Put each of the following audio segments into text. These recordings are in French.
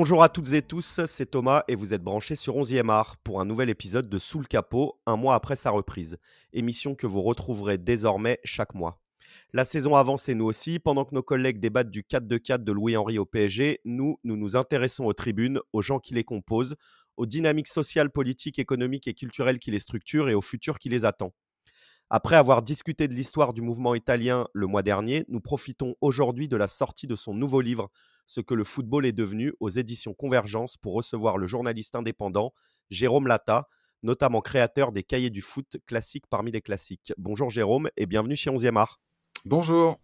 Bonjour à toutes et tous, c'est Thomas et vous êtes branchés sur 11e art pour un nouvel épisode de Sous le capot, un mois après sa reprise. Émission que vous retrouverez désormais chaque mois. La saison avance et nous aussi. Pendant que nos collègues débattent du 4-2-4 de Louis-Henri au PSG, nous, nous nous intéressons aux tribunes, aux gens qui les composent, aux dynamiques sociales, politiques, économiques et culturelles qui les structurent et au futur qui les attend. Après avoir discuté de l'histoire du mouvement italien le mois dernier, nous profitons aujourd'hui de la sortie de son nouveau livre, Ce que le football est devenu, aux éditions Convergence, pour recevoir le journaliste indépendant Jérôme Latta, notamment créateur des cahiers du foot classiques parmi les classiques. Bonjour Jérôme et bienvenue chez 11e Art. Bonjour.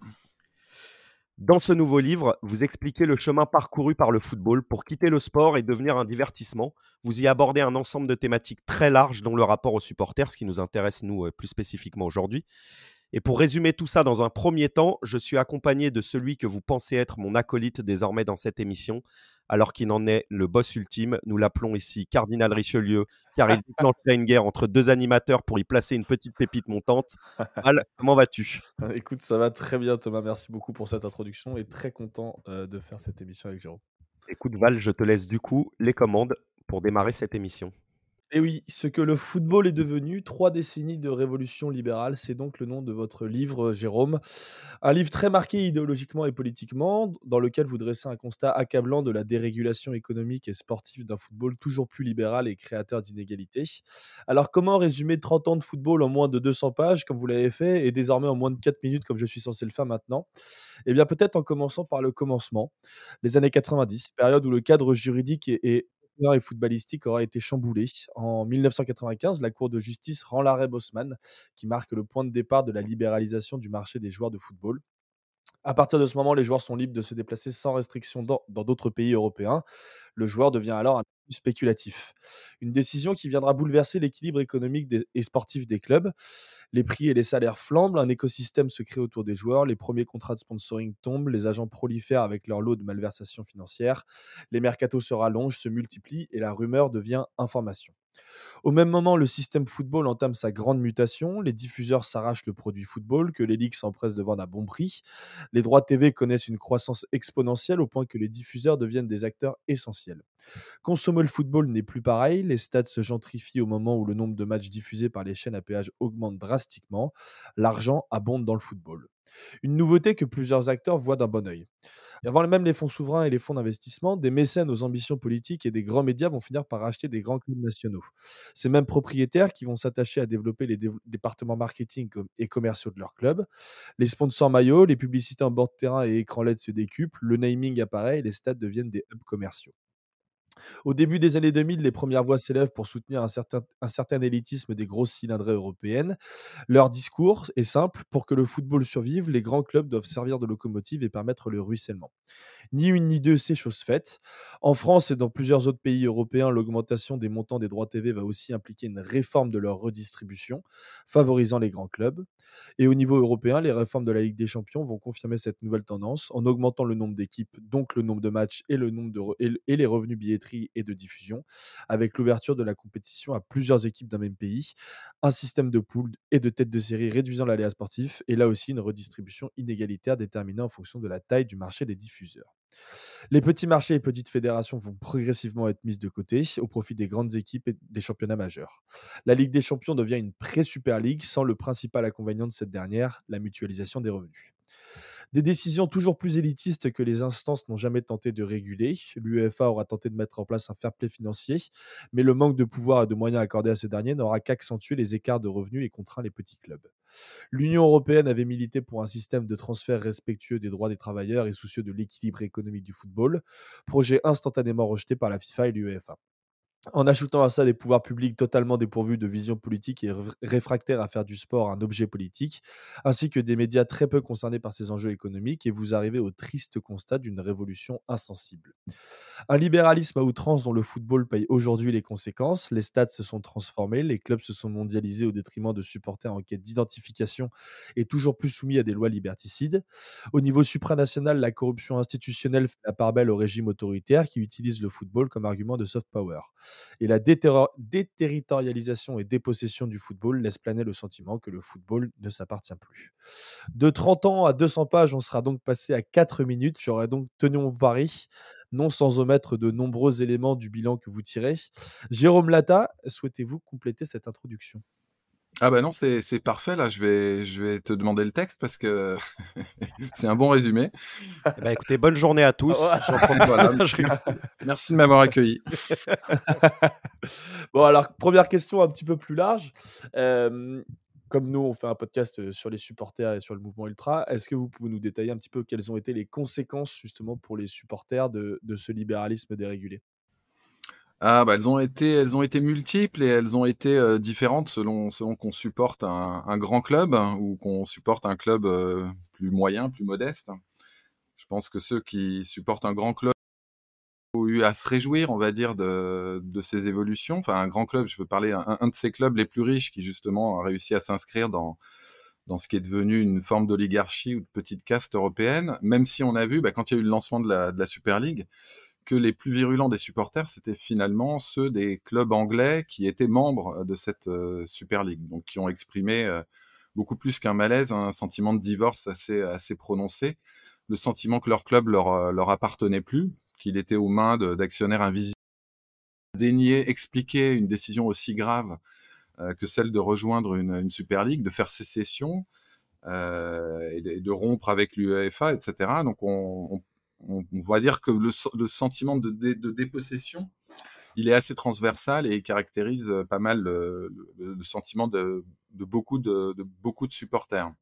Dans ce nouveau livre, vous expliquez le chemin parcouru par le football pour quitter le sport et devenir un divertissement. Vous y abordez un ensemble de thématiques très larges, dont le rapport aux supporters, ce qui nous intéresse, nous, euh, plus spécifiquement aujourd'hui. Et pour résumer tout ça dans un premier temps, je suis accompagné de celui que vous pensez être mon acolyte désormais dans cette émission, alors qu'il en est le boss ultime. Nous l'appelons ici Cardinal Richelieu, car il déclencherait une guerre entre deux animateurs pour y placer une petite pépite montante. Al, comment vas-tu? Écoute, ça va très bien Thomas, merci beaucoup pour cette introduction et très content euh, de faire cette émission avec Jérôme. Écoute Val, je te laisse du coup les commandes pour démarrer cette émission. Et oui, ce que le football est devenu, trois décennies de révolution libérale, c'est donc le nom de votre livre, Jérôme. Un livre très marqué idéologiquement et politiquement, dans lequel vous dressez un constat accablant de la dérégulation économique et sportive d'un football toujours plus libéral et créateur d'inégalités. Alors, comment résumer 30 ans de football en moins de 200 pages, comme vous l'avez fait, et désormais en moins de 4 minutes, comme je suis censé le faire maintenant? Eh bien, peut-être en commençant par le commencement, les années 90, période où le cadre juridique est, et footballistique aura été chamboulé. En 1995, la Cour de justice rend l'arrêt Bosman, qui marque le point de départ de la libéralisation du marché des joueurs de football. À partir de ce moment, les joueurs sont libres de se déplacer sans restriction dans d'autres pays européens. Le joueur devient alors un spéculatif. Une décision qui viendra bouleverser l'équilibre économique et sportif des clubs. Les prix et les salaires flambent, un écosystème se crée autour des joueurs, les premiers contrats de sponsoring tombent, les agents prolifèrent avec leur lot de malversations financières, les mercatos se rallongent, se multiplient et la rumeur devient information. Au même moment, le système football entame sa grande mutation. Les diffuseurs s'arrachent le produit football que les ligues s'empressent de vendre à bon prix. Les droits TV connaissent une croissance exponentielle au point que les diffuseurs deviennent des acteurs essentiels. Consommer le football n'est plus pareil. Les stades se gentrifient au moment où le nombre de matchs diffusés par les chaînes à péage augmente drastiquement. L'argent abonde dans le football. Une nouveauté que plusieurs acteurs voient d'un bon oeil. Avant même les fonds souverains et les fonds d'investissement, des mécènes aux ambitions politiques et des grands médias vont finir par acheter des grands clubs nationaux. Ces mêmes propriétaires qui vont s'attacher à développer les départements marketing et commerciaux de leur club. Les sponsors maillots, les publicités en bord de terrain et écran LED se décuplent, le naming apparaît et les stades deviennent des hubs commerciaux. Au début des années 2000, les premières voix s'élèvent pour soutenir un certain, un certain élitisme des grosses cylindrées européennes. Leur discours est simple, pour que le football survive, les grands clubs doivent servir de locomotive et permettre le ruissellement. Ni une ni deux, c'est chose faite. En France et dans plusieurs autres pays européens, l'augmentation des montants des droits TV va aussi impliquer une réforme de leur redistribution, favorisant les grands clubs. Et au niveau européen, les réformes de la Ligue des Champions vont confirmer cette nouvelle tendance en augmentant le nombre d'équipes, donc le nombre de matchs et, le nombre de et les revenus et de diffusion, avec l'ouverture de la compétition à plusieurs équipes d'un même pays, un système de poules et de têtes de série réduisant l'aléa sportif, et là aussi une redistribution inégalitaire déterminée en fonction de la taille du marché des diffuseurs. Les petits marchés et petites fédérations vont progressivement être mises de côté au profit des grandes équipes et des championnats majeurs. La Ligue des Champions devient une pré-super ligue sans le principal inconvénient de cette dernière, la mutualisation des revenus. Des décisions toujours plus élitistes que les instances n'ont jamais tenté de réguler. L'UEFA aura tenté de mettre en place un fair play financier, mais le manque de pouvoir et de moyens accordés à ce dernier n'aura qu'accentué les écarts de revenus et contraint les petits clubs. L'Union européenne avait milité pour un système de transfert respectueux des droits des travailleurs et soucieux de l'équilibre économique du football, projet instantanément rejeté par la FIFA et l'UEFA en ajoutant à ça des pouvoirs publics totalement dépourvus de vision politique et réfractaires à faire du sport un objet politique, ainsi que des médias très peu concernés par ces enjeux économiques, et vous arrivez au triste constat d'une révolution insensible. Un libéralisme à outrance dont le football paye aujourd'hui les conséquences, les stades se sont transformés, les clubs se sont mondialisés au détriment de supporters en quête d'identification et toujours plus soumis à des lois liberticides. Au niveau supranational, la corruption institutionnelle fait la part belle au régime autoritaire qui utilise le football comme argument de soft power et la déterritorialisation et dépossession du football laisse planer le sentiment que le football ne s'appartient plus. De 30 ans à 200 pages, on sera donc passé à 4 minutes. J'aurais donc tenu mon pari. non sans omettre de nombreux éléments du bilan que vous tirez. Jérôme Lata, souhaitez-vous compléter cette introduction? Ah bah non, c'est parfait là, je vais, je vais te demander le texte parce que c'est un bon résumé. Eh ben, écoutez, bonne journée à tous. Merci de m'avoir accueilli. bon alors, première question un petit peu plus large. comme nous, on fait un podcast sur les supporters et sur le mouvement ultra, est-ce que vous pouvez nous détailler un petit peu quelles ont été les conséquences justement pour les supporters de, de ce libéralisme dérégulé? Ah bah elles ont été elles ont été multiples et elles ont été euh, différentes selon selon qu'on supporte un, grand club ou qu'on supporte un club euh, plus moyen, plus modeste. Je pense que ceux qui supportent un grand club ont eu à se réjouir, on va dire, de, de ces évolutions. Enfin, un grand club, je veux parler un, un de ces clubs les plus riches qui justement a réussi à s'inscrire dans dans ce qui est devenu une forme d'oligarchie ou de petite caste européenne, même si on a vu, bah, quand il y a eu le lancement de la, de la Super League, que les plus virulents des supporters, c'était finalement ceux des clubs anglais qui étaient membres euh, de cette euh, Super League, donc qui ont exprimé euh, beaucoup plus qu'un malaise, un sentiment de divorce assez, prononcé, le sentiment que leur club leur, appartenait plus, qu'il était aux mains d'actionnaires invisibles, daigner expliquer une décision aussi grave que celle de rejoindre une, Super League, de faire sécession et, de, rompre avec l'UEFA, etc. Donc on, on on, va dire que le, sentiment de, dépossession, il est assez transversal et caractérise euh, pas mal le, sentiment de, beaucoup de, supporters.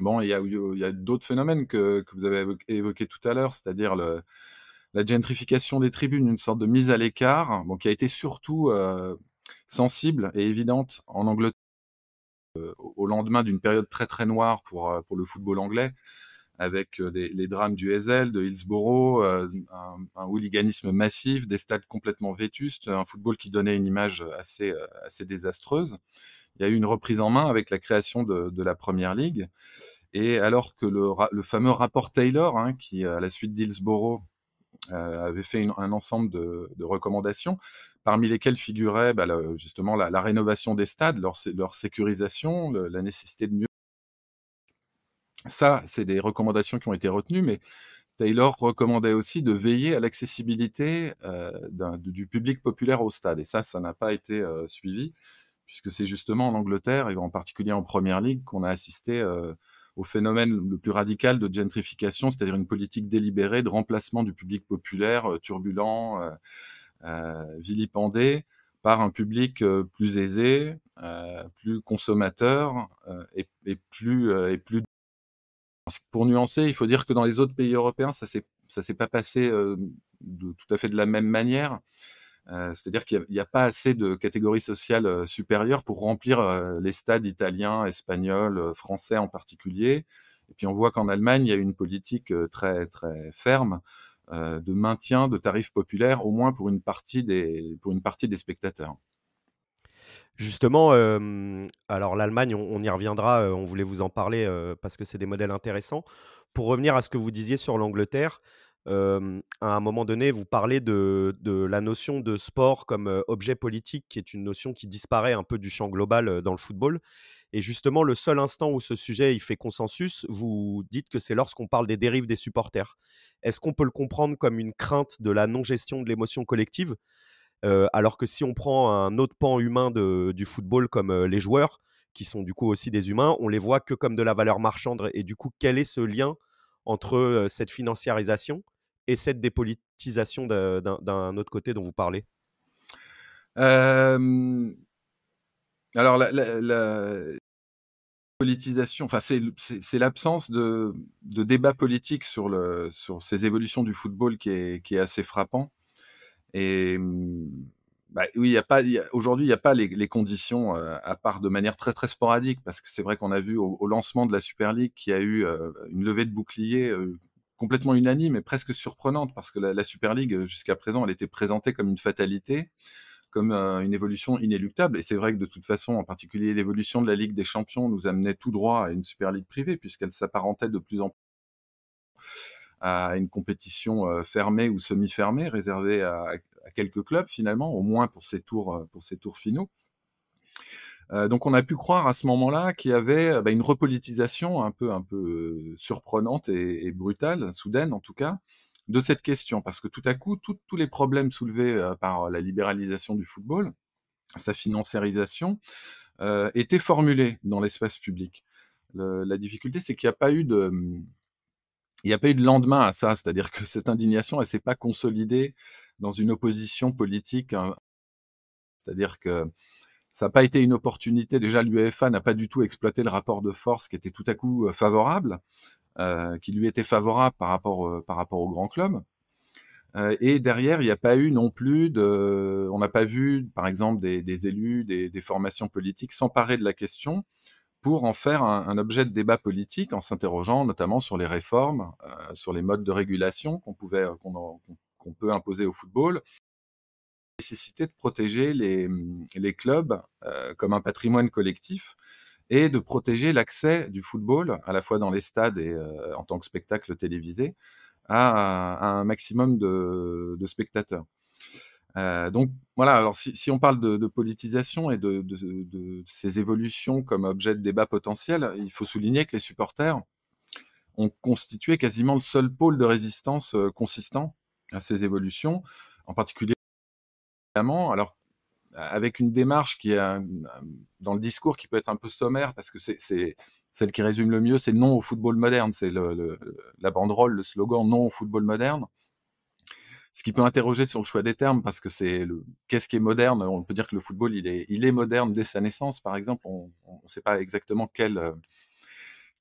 Bon, il y a, d'autres phénomènes que, vous avez évoqués tout à l'heure, c'est-à-dire la gentrification des tribunes, une sorte de mise à l'écart, qui a été surtout euh, sensible et évidente en Angleterre euh, au lendemain d'une période très très noire pour le football anglais, avec euh, les drames du Hazel, de Hillsborough, euh, un, hooliganisme massif, des stades complètement vétustes, un football qui donnait une image assez, euh, assez désastreuse. Il y a eu une reprise en main avec la création de, la Première Ligue. Et alors que le, fameux rapport Taylor, hein, qui à la suite d'Hillsborough avait fait un ensemble de, recommandations, parmi lesquelles figurait bah, justement la, rénovation des stades, leur sécurisation, la nécessité de mieux ça, c'est des recommandations qui ont été retenues, mais Taylor recommandait aussi de veiller à l'accessibilité euh, du public populaire au stade. Et ça, ça n'a pas été euh, suivi, puisque c'est justement en Angleterre, et en particulier en Première Ligue, qu'on a assisté euh, au phénomène le plus radical de gentrification, c'est-à-dire une politique délibérée de remplacement du public populaire turbulent, vilipendé, par un public plus aisé, plus consommateur et, plus, et plus pour nuancer, il faut dire que dans les autres pays européens, ça s'est s'est pas passé euh, tout à fait de la même manière. Euh, C'est-à-dire qu'il n'y a, pas assez de catégories sociales euh, supérieures pour remplir les stades italiens, espagnols, français en particulier. Et puis on voit qu'en Allemagne, il y a une politique très très ferme de maintien de tarifs populaires, au moins pour une partie des spectateurs. Justement, alors l'Allemagne, on, y reviendra, on voulait vous en parler parce que c'est des modèles intéressants. Pour revenir à ce que vous disiez sur l'Angleterre, à un moment donné, vous parlez de, la notion de sport comme objet politique, qui est une notion qui disparaît un peu du champ global dans le football. Et justement, le seul instant où ce sujet il fait consensus, vous dites que c'est lorsqu'on parle des dérives des supporters. Est-ce qu'on peut le comprendre comme une crainte de la non-gestion de l'émotion collective? Alors que si on prend un autre pan humain du football comme les joueurs, qui sont du coup aussi des humains, on les voit que comme de la valeur marchande. Et du coup, quel est ce lien entre cette financiarisation et cette dépolitisation d'un autre côté dont vous parlez? Alors, la, politisation, enfin, c'est l'absence de, débat politique sur, ces évolutions du football qui est assez frappant. Et mmh, bah, oui, il y a pas, aujourd'hui, il n'y a pas les, les conditions, euh, à part de manière très très sporadique, parce que c'est vrai qu'on a vu au, au, lancement de la Super League qu'il y a eu euh, une levée de bouclier euh, complètement unanime et presque surprenante, parce que la, la Super League, jusqu'à présent, elle était présentée comme une fatalité, comme une évolution inéluctable. Et c'est vrai que de toute façon, en particulier l'évolution de la Ligue des Champions nous amenait tout droit à une Super League privée, puisqu'elle s'apparentait de plus en plus à une compétition euh, fermée ou semi-fermée, réservée à, quelques clubs finalement, au moins pour ces tours, euh, pour ces tours finaux. Euh, donc on a pu croire à ce moment-là qu'il y avait bah, une repolitisation un peu, un peu surprenante et, brutale, soudaine en tout cas, de cette question, parce que tout à coup, tous les problèmes soulevés par la libéralisation du football, sa financiarisation, étaient formulés dans l'espace public. la difficulté, c'est qu'il n'y a pas eu de il n'y a pas eu de lendemain à ça, c'est-à-dire que cette indignation, elle s'est pas consolidée dans une opposition politique. Hein. C'est-à-dire que ça n'a pas été une opportunité. Déjà, l'UEFA n'a pas du tout exploité le rapport de force qui était tout à coup euh, favorable, euh, qui lui était favorable par rapport, euh, au grand club. et derrière, il n'y a pas eu non plus de, on n'a pas vu, par exemple, des, élus, des, formations politiques s'emparer de la question pour en faire un, objet de débat politique en s'interrogeant notamment sur les réformes, euh, sur les modes de régulation qu'on pouvait, euh, qu'on, peut imposer au football, nécessité de protéger les, clubs euh, comme un patrimoine collectif et de protéger l'accès du football, à la fois dans les stades et en tant que spectacle télévisé, à, un maximum de spectateurs. Euh, donc voilà, alors si, si on parle de, de, politisation et de, de, de, ces évolutions comme objet de débat potentiel, il faut souligner que les supporters ont constitué quasiment le seul pôle de résistance euh, consistant à ces évolutions, en particulier alors avec une démarche qui est dans le discours qui peut être un peu sommaire parce que c'est celle qui résume le mieux, c'est non au football moderne, c'est le, le, la banderole, le slogan non au football moderne ce qui peut interroger sur le choix des termes, parce que c'est le qu'est-ce qui est moderne? On peut dire que le football, il est, il est moderne dès sa naissance, par exemple. On ne sait pas exactement quelle,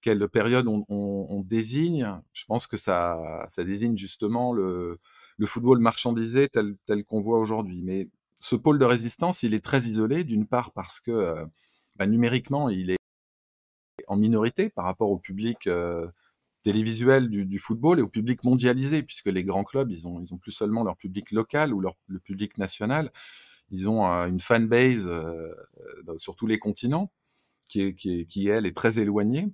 quelle période on, on, on, désigne. Je pense que ça, ça désigne justement le, le football marchandisé tel, tel qu'on voit aujourd'hui. Mais ce pôle de résistance, il est très isolé, d'une part parce que euh, bah, numériquement, il est en minorité par rapport au public euh, télévisuel du, du, football et au public mondialisé, puisque les grands clubs, ils ont, ils ont plus seulement leur public local ou leur, le public national, ils ont euh, une fanbase euh, euh, sur tous les continents qui, est, qui, est, qui, elle, est très éloignée.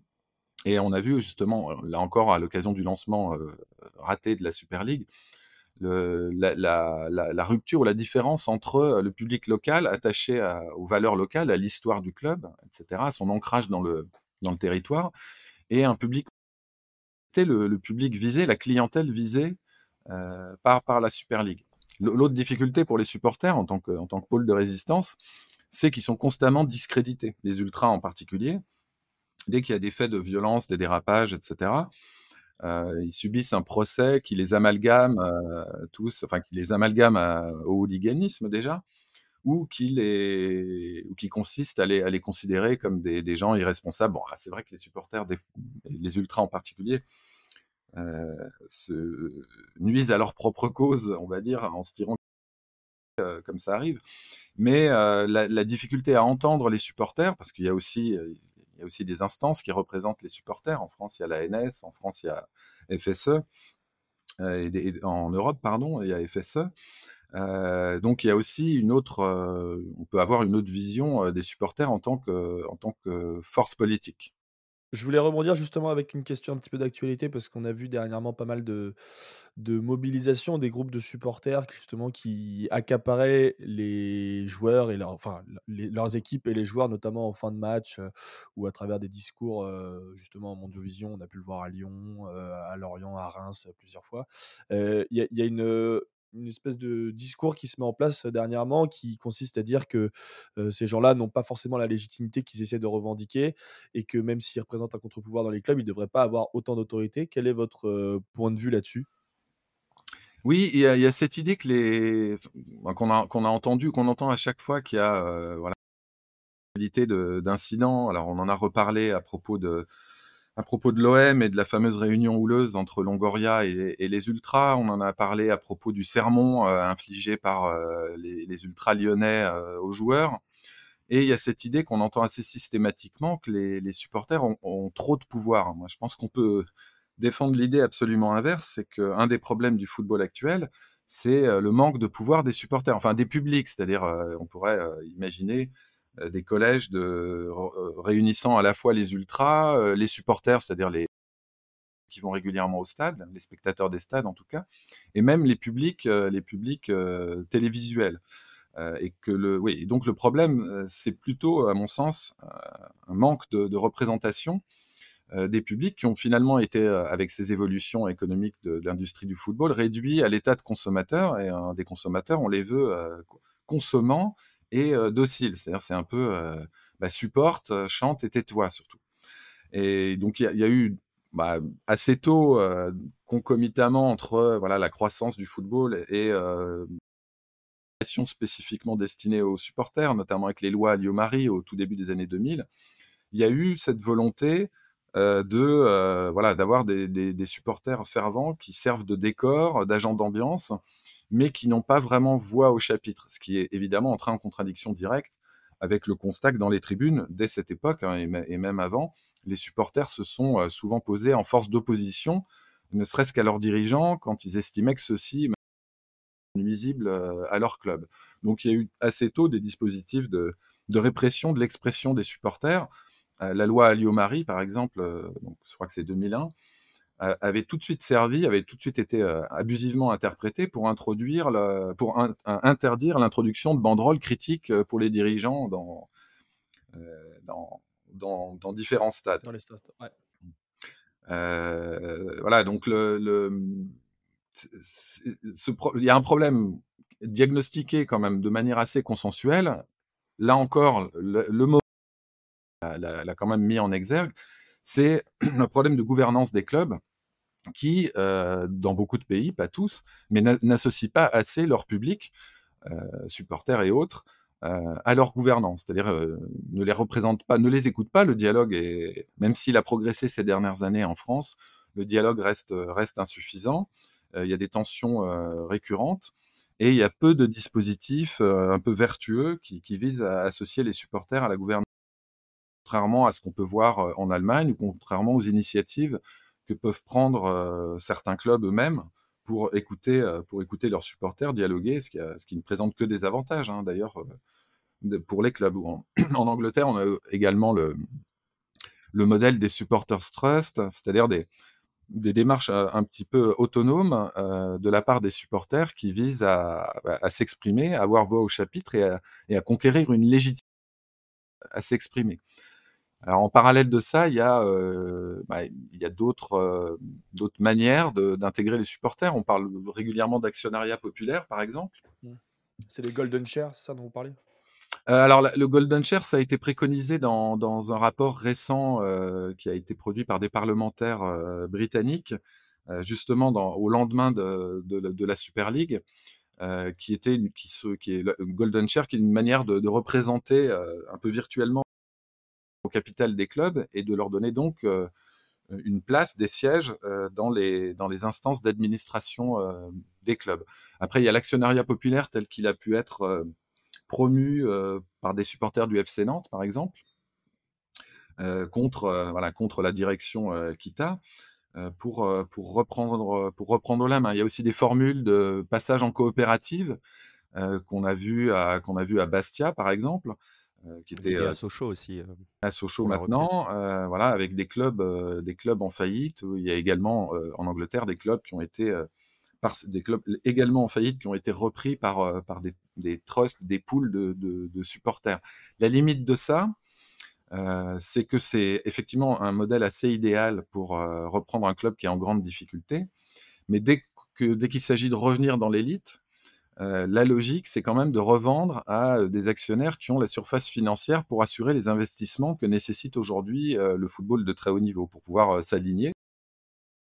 Et on a vu justement, là encore, à l'occasion du lancement euh, raté de la Super League, le, la, la, la, la, rupture ou la différence entre le public local attaché à, aux valeurs locales, à l'histoire du club, etc., à son ancrage dans le, dans le territoire, et un public le, public visé, la clientèle visée euh, par, la Super League. L'autre difficulté pour les supporters en tant que, en tant que pôle de résistance, c'est qu'ils sont constamment discrédités, les ultras en particulier. Dès qu'il y a des faits de violence, des dérapages, etc., euh, ils subissent un procès qui les amalgame euh, tous, enfin qui les amalgame au hooliganisme déjà, ou qui les, ou qui consiste à les, considérer comme des, gens irresponsables. Bon, c'est vrai que les supporters, les ultras en particulier, euh, se nuisent à leur propre cause, on va dire, en se tirant euh, comme ça arrive. Mais euh, la, la, difficulté à entendre les supporters, parce qu'il y a aussi il y a aussi des instances qui représentent les supporters. En France, il y a l'ANS, en France, il y a FSE, et en Europe, pardon, il y a FSE. Donc il y a aussi une autre, on peut avoir une autre vision des supporters en tant que, en tant que force politique. Je voulais rebondir justement avec une question un petit peu d'actualité parce qu'on a vu dernièrement pas mal de, de mobilisation des groupes de supporters justement qui accaparaient les joueurs et leurs équipes et les joueurs notamment en fin de match ou à travers des discours justement en Mondiovision, on a pu le voir à Lyon, à Lorient, à Reims plusieurs fois. Il y, a une une espèce de discours qui se met en place dernièrement qui consiste à dire que ces gens-là n'ont pas forcément la légitimité qu'ils essaient de revendiquer et que même s'ils représentent un contre-pouvoir dans les clubs, ils ne devraient pas avoir autant d'autorité. Quel est votre point de vue là-dessus? Oui, il y, a, cette idée que les qu'on a qu'on a entendu, qu'on entend à chaque fois qu'il y a euh, voilà d'incidents. Alors on en a reparlé à propos de à propos de l'OM et de la fameuse réunion houleuse entre Longoria et, les Ultras. On en a parlé à propos du sermon euh, infligé par euh, les, Ultras lyonnais euh, aux joueurs. Et il y a cette idée qu'on entend assez systématiquement que les, supporters ont, ont, trop de pouvoir. Moi, je pense qu'on peut défendre l'idée absolument inverse, c'est qu'un des problèmes du football actuel, c'est le manque de pouvoir des supporters, enfin des publics, c'est-à-dire on pourrait imaginer des collèges euh, réunissant à la fois les ultras, euh, les supporters, c'est-à-dire les qui vont régulièrement au stade, les spectateurs des stades en tout cas, et même les publics, les publics télévisuels. et que le, oui, donc le problème, c'est plutôt, à mon sens, un manque de, représentation des publics qui ont finalement été, avec ces évolutions économiques de, l'industrie du football, réduits à l'état de consommateurs. Et des consommateurs, on les veut consommants et dociles. C'est-à-dire, c'est un peu bah, supporte, chante et tais-toi surtout. Et donc, il y, a eu bah, assez tôt, concomitamment entre voilà la croissance du football et spécifiquement destinée aux supporters, notamment avec les lois Alliot-Marie au tout début des années 2000, il y a eu cette volonté de voilà d'avoir des, des, supporters fervents qui servent de décor, d'agents d'ambiance, mais qui n'ont pas vraiment voix au chapitre, ce qui est évidemment entré en contradiction directe avec le constat que dans les tribunes, dès cette époque hein, et, même avant, les supporters se sont souvent posés en force d'opposition, ne serait-ce qu'à leurs dirigeants quand ils estimaient que ceux-ci nuisibles à leur club. Donc il y a eu assez tôt des dispositifs de, répression de l'expression des supporters. la loi Alliot-Marie, par exemple, donc, je crois que c'est 2001, avait tout de suite servi, avait tout de suite été abusivement interprété pour introduire, pour interdire l'introduction de banderoles critiques pour les dirigeants dans, dans, dans, différents stades. Dans les stades, ouais. voilà, donc le, le il y a un problème diagnostiqué quand même de manière assez consensuelle. Là encore, le, mot l'a quand même mis en exergue, c'est un problème de gouvernance des clubs qui, euh, dans beaucoup de pays, pas tous, mais n'associent pas assez leur public, euh, supporters et autres, euh, à leur gouvernance, c'est-à-dire ne les représentent pas, ne les écoutent pas. Le dialogue est, même s'il a progressé ces dernières années en France, le dialogue reste insuffisant. Il y a des tensions récurrentes et il y a peu de dispositifs un peu vertueux qui visent à associer les supporters à la gouvernance contrairement à ce qu'on peut voir en Allemagne ou contrairement aux initiatives que peuvent prendre certains clubs eux-mêmes pour écouter, pour écouter leurs supporters, dialoguer, ce qui, ce qui ne présente que des avantages hein, d'ailleurs pour les clubs. En, Angleterre, on a également le, le modèle des supporters trust, c'est-à-dire des, des démarches un petit peu autonomes de la part des supporters qui visent à, à s'exprimer, à avoir voix au chapitre et à, et à conquérir une légitimité à s'exprimer. Alors en parallèle de ça, il y a, euh, bah, il y a d'autres, euh, d'autres manières d'intégrer les supporters. On parle régulièrement d'actionnariat populaire, par exemple. Mmh. C'est les golden shares, c'est ça dont vous parlez euh, alors le golden share, ça a été préconisé dans, dans un rapport récent qui a été produit par des parlementaires britanniques, justement dans, au lendemain de, de, de, la Super League, qui était qui, qui est le golden share, qui est une manière de, de représenter un peu virtuellement au capital des clubs et de leur donner donc euh, une place, des sièges euh, dans, les, dans les instances d'administration euh, des clubs. Après, il y a l'actionnariat populaire tel qu'il a pu être promu par des supporters du FC Nantes, par exemple, contre, voilà, contre la direction Kita. Pour, pour, reprendre, pour reprendre la main. Il y a aussi des formules de passage en coopérative qu'on a vu qu'on a vu à Bastia par exemple, euh, qui était à Sochaux aussi. à Sochaux maintenant, voilà, avec des clubs, des clubs en faillite. Il y a également en Angleterre des clubs qui ont été par des clubs également en faillite qui ont été repris par, par des, des trusts, des poules de, de, supporters. La limite de ça, euh, c'est que c'est effectivement un modèle assez idéal pour reprendre un club qui est en grande difficulté. Mais dès que dès qu'il s'agit de revenir dans l'élite, euh, la logique, c'est quand même de revendre à euh, des actionnaires qui ont la surface financière pour assurer les investissements que nécessite aujourd'hui euh, le football de très haut niveau, pour pouvoir s'aligner.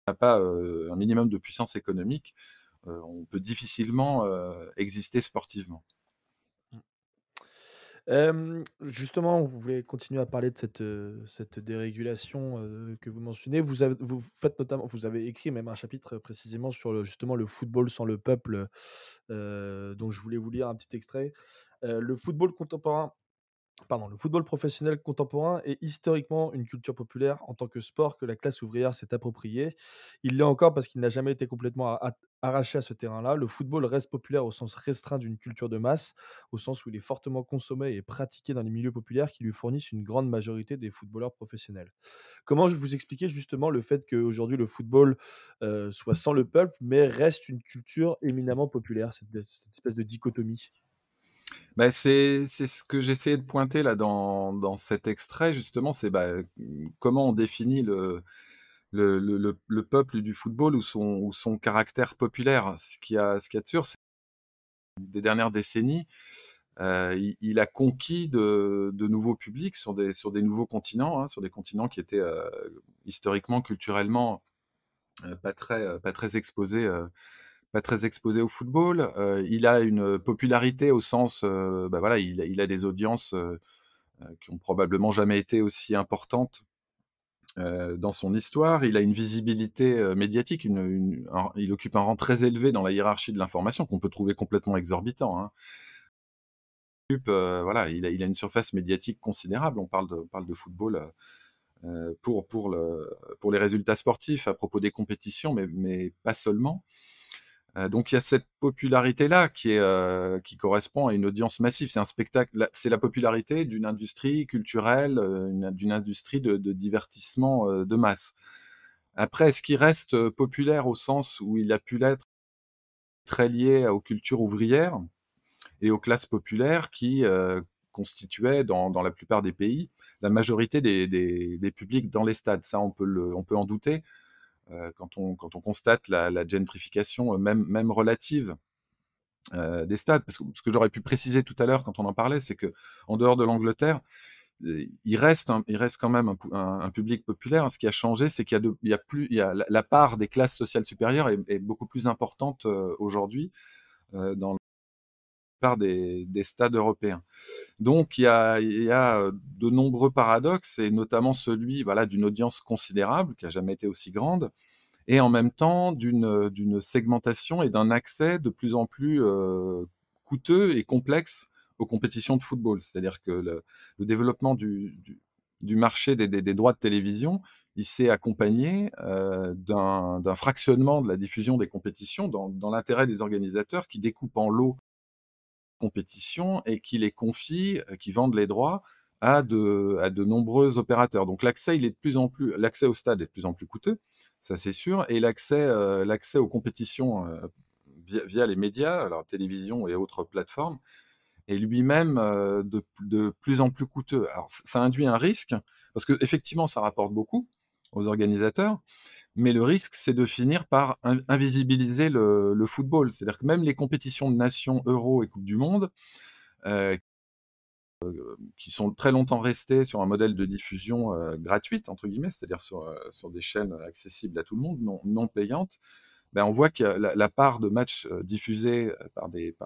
On n'a pas un minimum de puissance économique, on peut difficilement exister sportivement justement, vous voulez continuer à parler de cette, cette dérégulation que vous mentionnez. Vous avez, faites notamment, vous avez écrit même un chapitre précisément sur justement le football sans le peuple, dont je voulais vous lire un petit extrait. le football contemporain Pardon, le football professionnel contemporain est historiquement une culture populaire en tant que sport que la classe ouvrière s'est approprié. Il l'est encore parce qu'il n'a jamais été complètement arraché à ce terrain-là. Le football reste populaire au sens restreint d'une culture de masse, au sens où il est fortement consommé et pratiqué dans les milieux populaires qui lui fournissent une grande majorité des footballeurs professionnels. Comment je vous expliquer justement le fait qu'aujourd'hui le football euh, soit sans le peuple, mais reste une culture éminemment populaire, cette espèce de dichotomie? Bah, c'est c'est ce que j'essayais de pointer là dans dans cet extrait justement, c'est, bah, comment on définit le le le le le peuple du football ou son ou son caractère populaire. Ce qu'il y a ce qu'il y a de sûr, c'est des dernières décennies, heu, il il a conquis de de nouveaux publics sur des sur des nouveaux continents, hein, sur des continents qui étaient, heu, historiquement, culturellement, heu, pas très, heu, pas très exposés, heu, pas très exposés au football. Heu, il a une popularité au sens, heu, bah, voilà, il a des audiences, heu, qui ont probablement jamais été aussi importantes, dans son histoire. Il a une visibilité, médiatique, il occupe un rang très élevé dans la hiérarchie de l'information qu'on peut trouver complètement exorbitant, hein. Voilà, il a une surface médiatique considérable. On parle de football, pour pour le pour les résultats sportifs, à propos des compétitions, mais pas seulement. Heu, donc il y a cette popularité-là qui est, heu, qui correspond à une audience massive. C'est un spectacle c'est la popularité d'une industrie culturelle, une d'une industrie de divertissement, de masse. Après, est-ce qu'il reste, populaire au sens où il a pu l'être très lié aux cultures ouvrières et aux classes populaires qui, constituaient dans la plupart des pays, la majorité des publics dans les stades? Ça, on peut en douter, quand on quand on constate la gentrification, heu, même même relative, heu, des stades. Parce que ce que j'aurais pu préciser tout à l'heure quand on en parlait, c'est qu'en dehors de l'Angleterre, il reste il reste quand même un public populaire. Ce qui a changé, c'est qu'il y a plus il y a la part des classes sociales supérieures est beaucoup plus importante, aujourd'hui, heu, dans plupart des des stades européens. Donc il y a heu, de nombreux paradoxes et notamment celui, voilà, d'une audience considérable, qui a jamais été aussi grande et en même temps d'une, d'une segmentation et d'un accès de plus en plus, heu, coûteux et complexe aux compétitions de football. C'est-à-dire que le développement du marché des droits de télévision, il s'est accompagné, d'un fractionnement de la diffusion des compétitions dans dans l'intérêt des organisateurs qui découpent en lots compétitions et qui les confient, heu, qui vendent les droits à de à de nombreux opérateurs. Donc l'accès, il est de plus en plus l'accès au stade est de plus en plus coûteux, ça c'est sûr et l'accès, heu, l'accès aux compétitions, heu, via les médias, alors télévision et autres plateformes, est lui-même, de de plus en plus coûteux. Alors ça induit un risque, parce qu'effectivement ça rapporte beaucoup aux organisateurs, mais le risque, c'est de finir par in invisibiliser le football. C'est-à-dire que même les compétitions de nations, Euro et Coupe du monde, heu, heu, qui sont très longtemps restées sur un modèle de diffusion, heu, «gratuite» entre guillemets, c'est-à-dire sur, des chaînes accessibles à tout le monde, non payantes, ben, on voit que la part de matchs, diffusés par des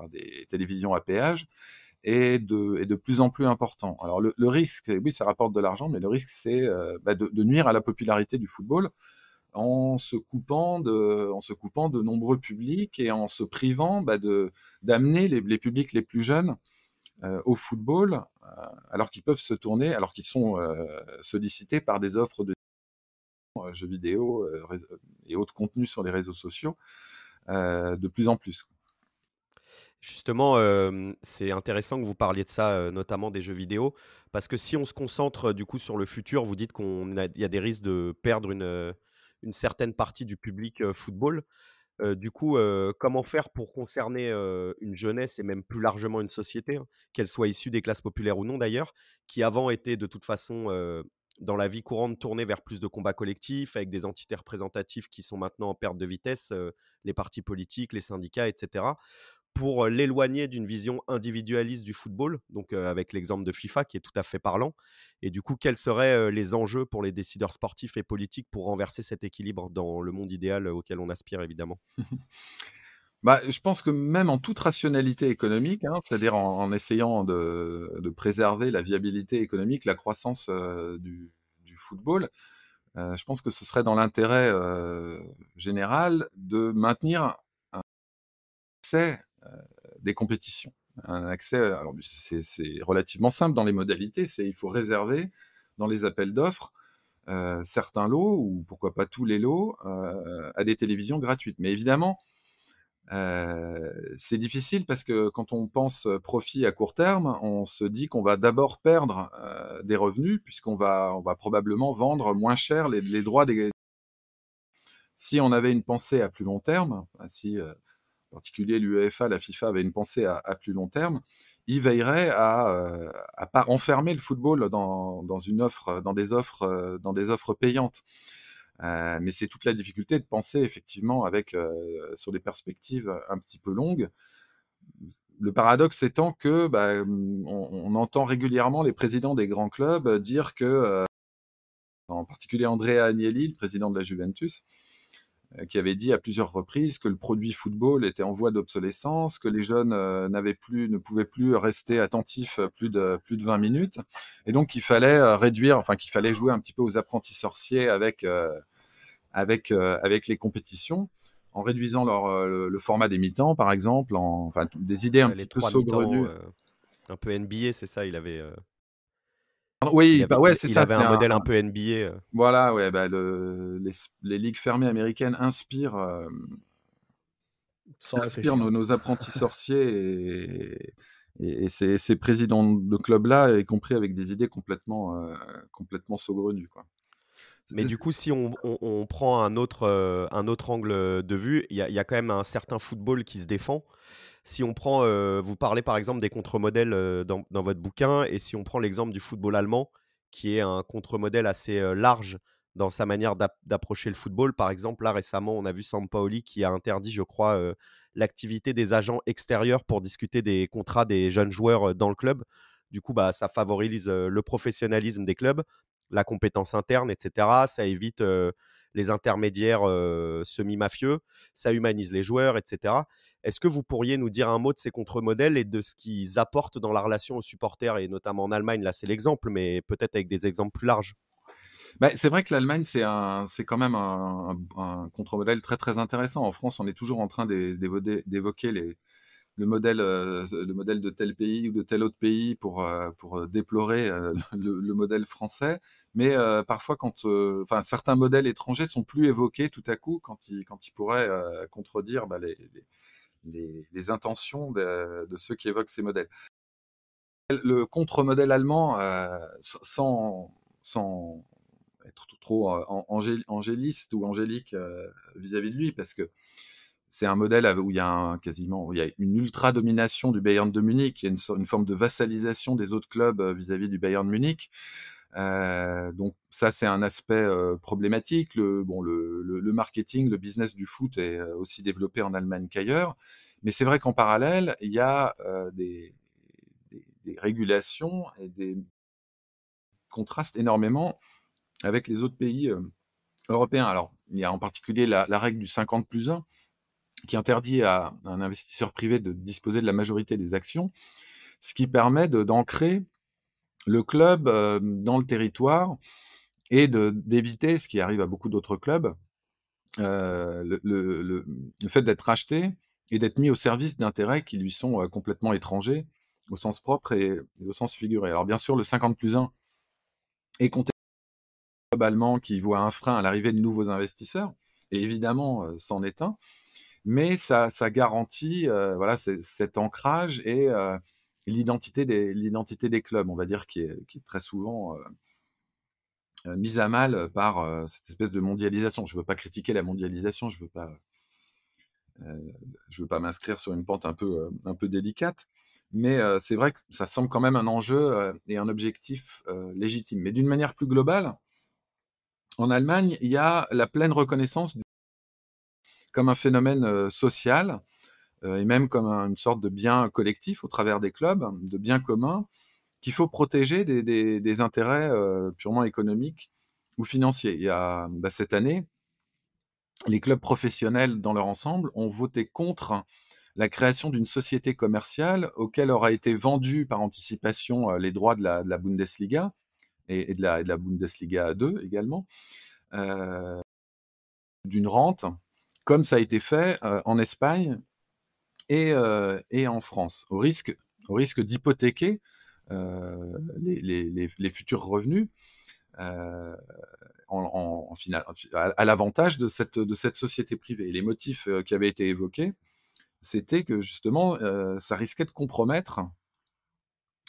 télévisions à péage est de plus en plus important. Alors le risque, oui, ça rapporte de l'argent, mais le risque c'est, de de nuire à la popularité du football en se coupant de en se coupant de nombreux publics et en se privant, bah, de d'amener les les publics les plus jeunes, heu, au football, heu, alors qu'ils peuvent se tourner alors qu'ils sont, heu, sollicités par des offres de jeux vidéo, et autres contenus sur les réseaux sociaux, de plus en plus. Justement, c'est intéressant que vous parliez de ça, notamment des jeux vidéo, parce que si on se concentre, du coup, sur le futur, vous dites qu'on a il y a des risques de perdre une, une certaine partie du public, football. Du coup, comment faire pour concerner, une jeunesse et même plus largement une société, hein, qu'elle soit issue des classes populaires ou non d'ailleurs, qui avant étaient de toute façon, dans la vie courante tournée vers plus de combats collectifs, avec des entités représentatives qui sont maintenant en perte de vitesse, les partis politiques, les syndicats et cetera. Pour, l'éloigner d'une vision individualiste du football, donc avec l'exemple de FIFA qui est tout à fait parlant et du coup, quels seraient, les enjeux pour les décideurs sportifs et politiques pour renverser cet équilibre dans le monde idéal, auquel on aspire évidemment? Bah, je pense que même en toute rationalité économique, hein, c'est-à-dire en essayant de préserver la viabilité économique, la croissance, du football, je pense que ce serait dans l'intérêt, général de maintenir heu, des compétitions. Un accès, alors c'est relativement simple dans les modalités, c'est il faut réserver dans les appels d'offres, heu, certains lots ou pourquoi pas tous les lots, à des télévisions gratuites. Mais évidemment, c'est difficile parce que quand on pense profit à court terme, on se dit qu'on va d'abord perdre, des revenus puisqu'on va on va probablement vendre moins cher les les droits des si on avait une pensée à plus long terme, si, en particulier l'UEFA, la FIFA avait une pensée à plus long terme, il veillerait à ne pas enfermer le football dans, dans, une offre, dans des offres, dans des offres payantes. mais c'est toute la difficulté de penser effectivement avec sur des perspectives un petit peu longues. Le paradoxe étant que bah, on, entend régulièrement les présidents des grands clubs dire que, en particulier Andrea Agnelli, le président de la Juventus, euh, qui avait dit à plusieurs reprises que le produit football était en voie d'obsolescence, que les jeunes euh, n'avaient plus, ne pouvaient plus rester attentifs plus de plus de 20 minutes, et donc qu'il fallait euh, réduire, enfin qu'il fallait jouer un petit peu aux apprentis sorciers avec avec avec les compétitions, en réduisant leur, le, format des mi-temps, par exemple, en, enfin des idées un petit peu saugrenues. un peu NBA, c'est ça, il avait. Oui, bah ouais, c'est il ça. avait un, modèle un peu NBA. Euh. Voilà, ouais, bah le, les, les, ligues fermées américaines inspirent, euh, inspirent nos, nos, apprentis sorciers et, et, ces, ces, présidents de clubs-là, y compris avec des idées complètement, euh, complètement saugrenues. Quoi. Mais du coup, si on, on, on prend un autre, euh, un autre angle de vue, il y, y, a quand même un certain football qui se défend. Si on prend, euh, vous parlez par exemple des contre-modèles euh, dans, votre bouquin, et si on prend l'exemple du football allemand, qui est un contre-modèle assez euh, large dans sa manière d'approcher le football. Par exemple, là récemment, on a vu Sampaoli qui a interdit, je crois, l'activité des agents extérieurs pour discuter des contrats des jeunes joueurs dans le club. Du coup, bah, ça favorise le professionnalisme des clubs, la compétence interne, etc. Ça évite les intermédiaires semi-mafieux, ça humanise les joueurs, etc. Est-ce que vous pourriez nous dire un mot de ces contre-modèles et de ce qu'ils apportent dans la relation aux supporters, et notamment en Allemagne, là c'est l'exemple, mais peut-être avec des exemples plus larges bah, c'est vrai que l'Allemagne, c'est quand même un, contre-modèle très très intéressant. En France, on est toujours en train d'évoquer le modèle, le modèle de tel pays ou de tel autre pays pour, pour déplorer le, modèle français mais euh, parfois quand euh, enfin certains modèles étrangers sont plus évoqués tout à coup quand ils quand ils pourraient euh, contredire bah, les, les, les, intentions de, de, ceux qui évoquent ces modèles. Le contre-modèle allemand, sans, sans être trop angéliste ou angélique vis-à-vis de lui, parce que c'est un modèle où il y a quasiment il y a une ultra domination du Bayern de Munich, il y a une, forme de vassalisation des autres clubs vis-à-vis -vis du Bayern de Munich. Euh, donc ça, c'est un aspect euh, problématique. Le, bon, le, le, marketing, le business du foot est euh, aussi développé en Allemagne qu'ailleurs. Mais c'est vrai qu'en parallèle, il y a des, des, des, régulations et des contrastes énormément avec les autres pays européens. Alors, il y a en particulier la, la, règle du 50 plus 1 qui interdit à un investisseur privé de disposer de la majorité des actions, ce qui permet d'ancrer le club euh, dans le territoire et d'éviter, ce qui arrive à beaucoup d'autres clubs, euh, le, fait d'être racheté et d'être mis au service d'intérêts qui lui sont euh, complètement étrangers au sens propre et, au sens figuré. Alors bien sûr, le 50 plus 1 est compté globalement qui voit un frein à l'arrivée de nouveaux investisseurs, et évidemment, c'en est un, mais ça, garantit voilà, cet ancrage et l'identité des, l'identité des clubs, on va dire, qui est, très souvent euh, euh mise à mal par euh, cette espèce de mondialisation. Je ne veux pas critiquer la mondialisation, je ne veux pas, euh, je veux pas m'inscrire sur une pente un peu, un peu délicate, mais c'est vrai que ça semble quand même un enjeu et un objectif légitime. Mais d'une manière plus globale, en Allemagne, il y a la pleine reconnaissance comme un phénomène social euh, et même comme une sorte de bien collectif au travers des clubs, de bien commun, qu'il faut protéger des, intérêts euh, purement économiques ou financiers. Il y a bah, cette année, les clubs professionnels dans leur ensemble ont voté contre la création d'une société commerciale auquel aura été vendu par anticipation euh, les droits de la, de la Bundesliga et, de la, de la, Bundesliga 2 également, euh, d'une rente, comme ça a été fait euh, en Espagne et, euh, et en France, au risque, au risque d'hypothéquer euh, les, les, les, futurs revenus euh, en, en, final, à, l'avantage de cette, de cette société privée. Les motifs qui avaient été évoqués, c'était que justement, euh, ça risquait de compromettre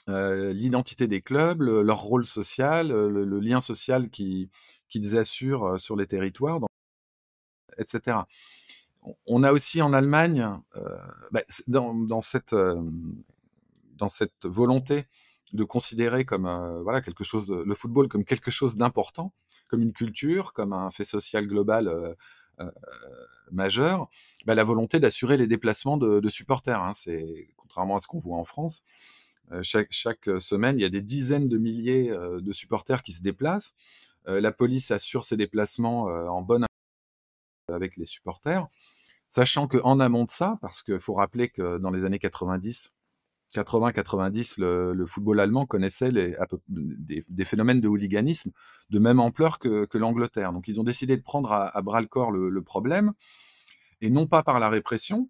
l'identité des clubs, le, leur rôle social, le, le lien social qu'ils qui assurent sur les territoires, etc on a aussi en Allemagne, euh, bah, dans, dans, cette, euh, dans cette volonté de considérer comme voilà quelque chose, le football comme quelque chose d'important, comme une culture, comme un fait social global majeur, bah, la volonté d'assurer les déplacements de, supporters. Hein. C'est contrairement à ce qu'on voit en France. chaque, chaque, semaine, il y a des dizaines de milliers de supporters qui se déplacent. la police assure ces déplacements en bonne avec les supporters, sachant qu'en amont de ça, parce qu'il faut rappeler que dans les années 90, 80-90, le, football allemand connaissait des, phénomènes de hooliganisme de même ampleur que, l'Angleterre. Donc ils ont décidé de prendre à, bras le corps le, problème, et non pas par la répression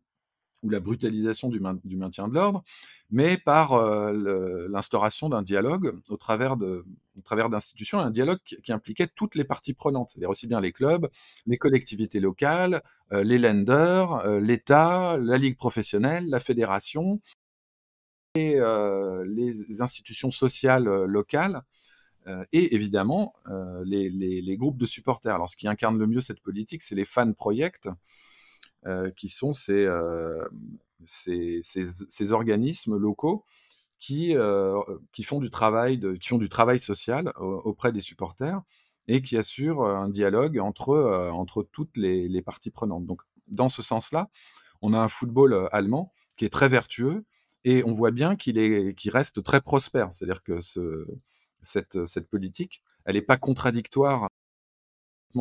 ou la brutalisation du, maintien de l'ordre, mais par euh, l'instauration d'un dialogue au travers d'institutions, un dialogue qui, impliquait toutes les parties prenantes, c'est-à-dire aussi bien les clubs, les collectivités locales, euh, les lenders, euh, l'État, la ligue professionnelle, la fédération, euh, les institutions sociales locales et évidemment les, groupes de supporters. Alors, ce qui incarne le mieux cette politique, c'est les fan projects, qui sont ces, ces, organismes locaux qui, qui, font du travail qui font du travail social auprès des supporters et qui assurent un dialogue entre, entre toutes les, parties prenantes. Donc, dans ce sens-là, on a un football allemand qui est très vertueux, et on voit bien qu'il reste très prospère. C'est-à-dire que cette, politique, elle n'est pas contradictoire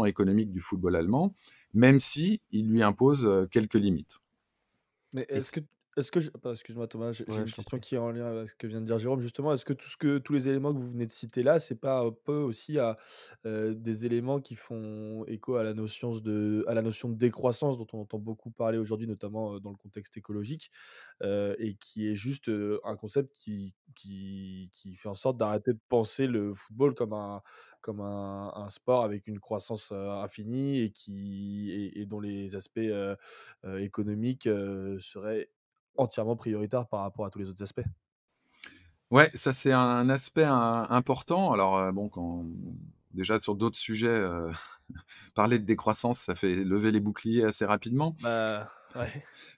économique du football allemand, même si il lui impose euh, quelques limites. Mais est-ce que est-ce que excuse-moi Thomas, j'ai une question qui est en lien avec ce que vient de dire Jérôme justement. Est-ce que tout ce que tous les éléments que vous venez de citer là, c'est pas un peu aussi à des éléments qui font écho à la notion de à la notion de décroissance dont on entend beaucoup parler aujourd'hui, notamment dans le contexte écologique, et qui est juste un concept qui, qui, qui fait en sorte d'arrêter de penser le football comme un comme un, sport avec une croissance infinie et qui et, dont les aspects économiques seraient entièrement prioritaire par rapport à tous les autres aspects. Ouais, ça c'est un aspect important. Alors euh, bon, quand déjà sur d'autres sujets, euh, parler de décroissance, ça fait lever les boucliers assez rapidement. Bah,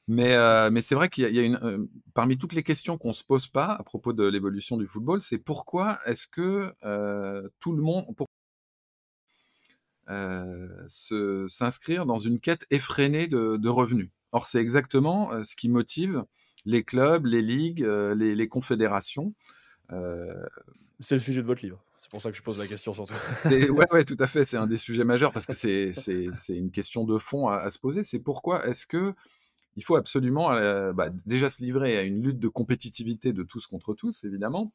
mais, euh, mais c'est vrai qu'il y a, une parmi toutes les questions qu'on se pose pas à propos de l'évolution du football, c'est pourquoi est-ce que tout le monde pour, s'inscrire dans une quête effrénée de revenus? Or, c'est exactement ce qui motive les clubs, les ligues, les, confédérations. C'est le sujet de votre livre. C'est pour ça que je pose la question surtout. Oui, ouais, tout à fait. C'est un des sujets majeurs parce que c'est une question de fond à, se poser. C'est pourquoi est-ce que il faut absolument bah, déjà se livrer à une lutte de compétitivité de tous contre tous, évidemment,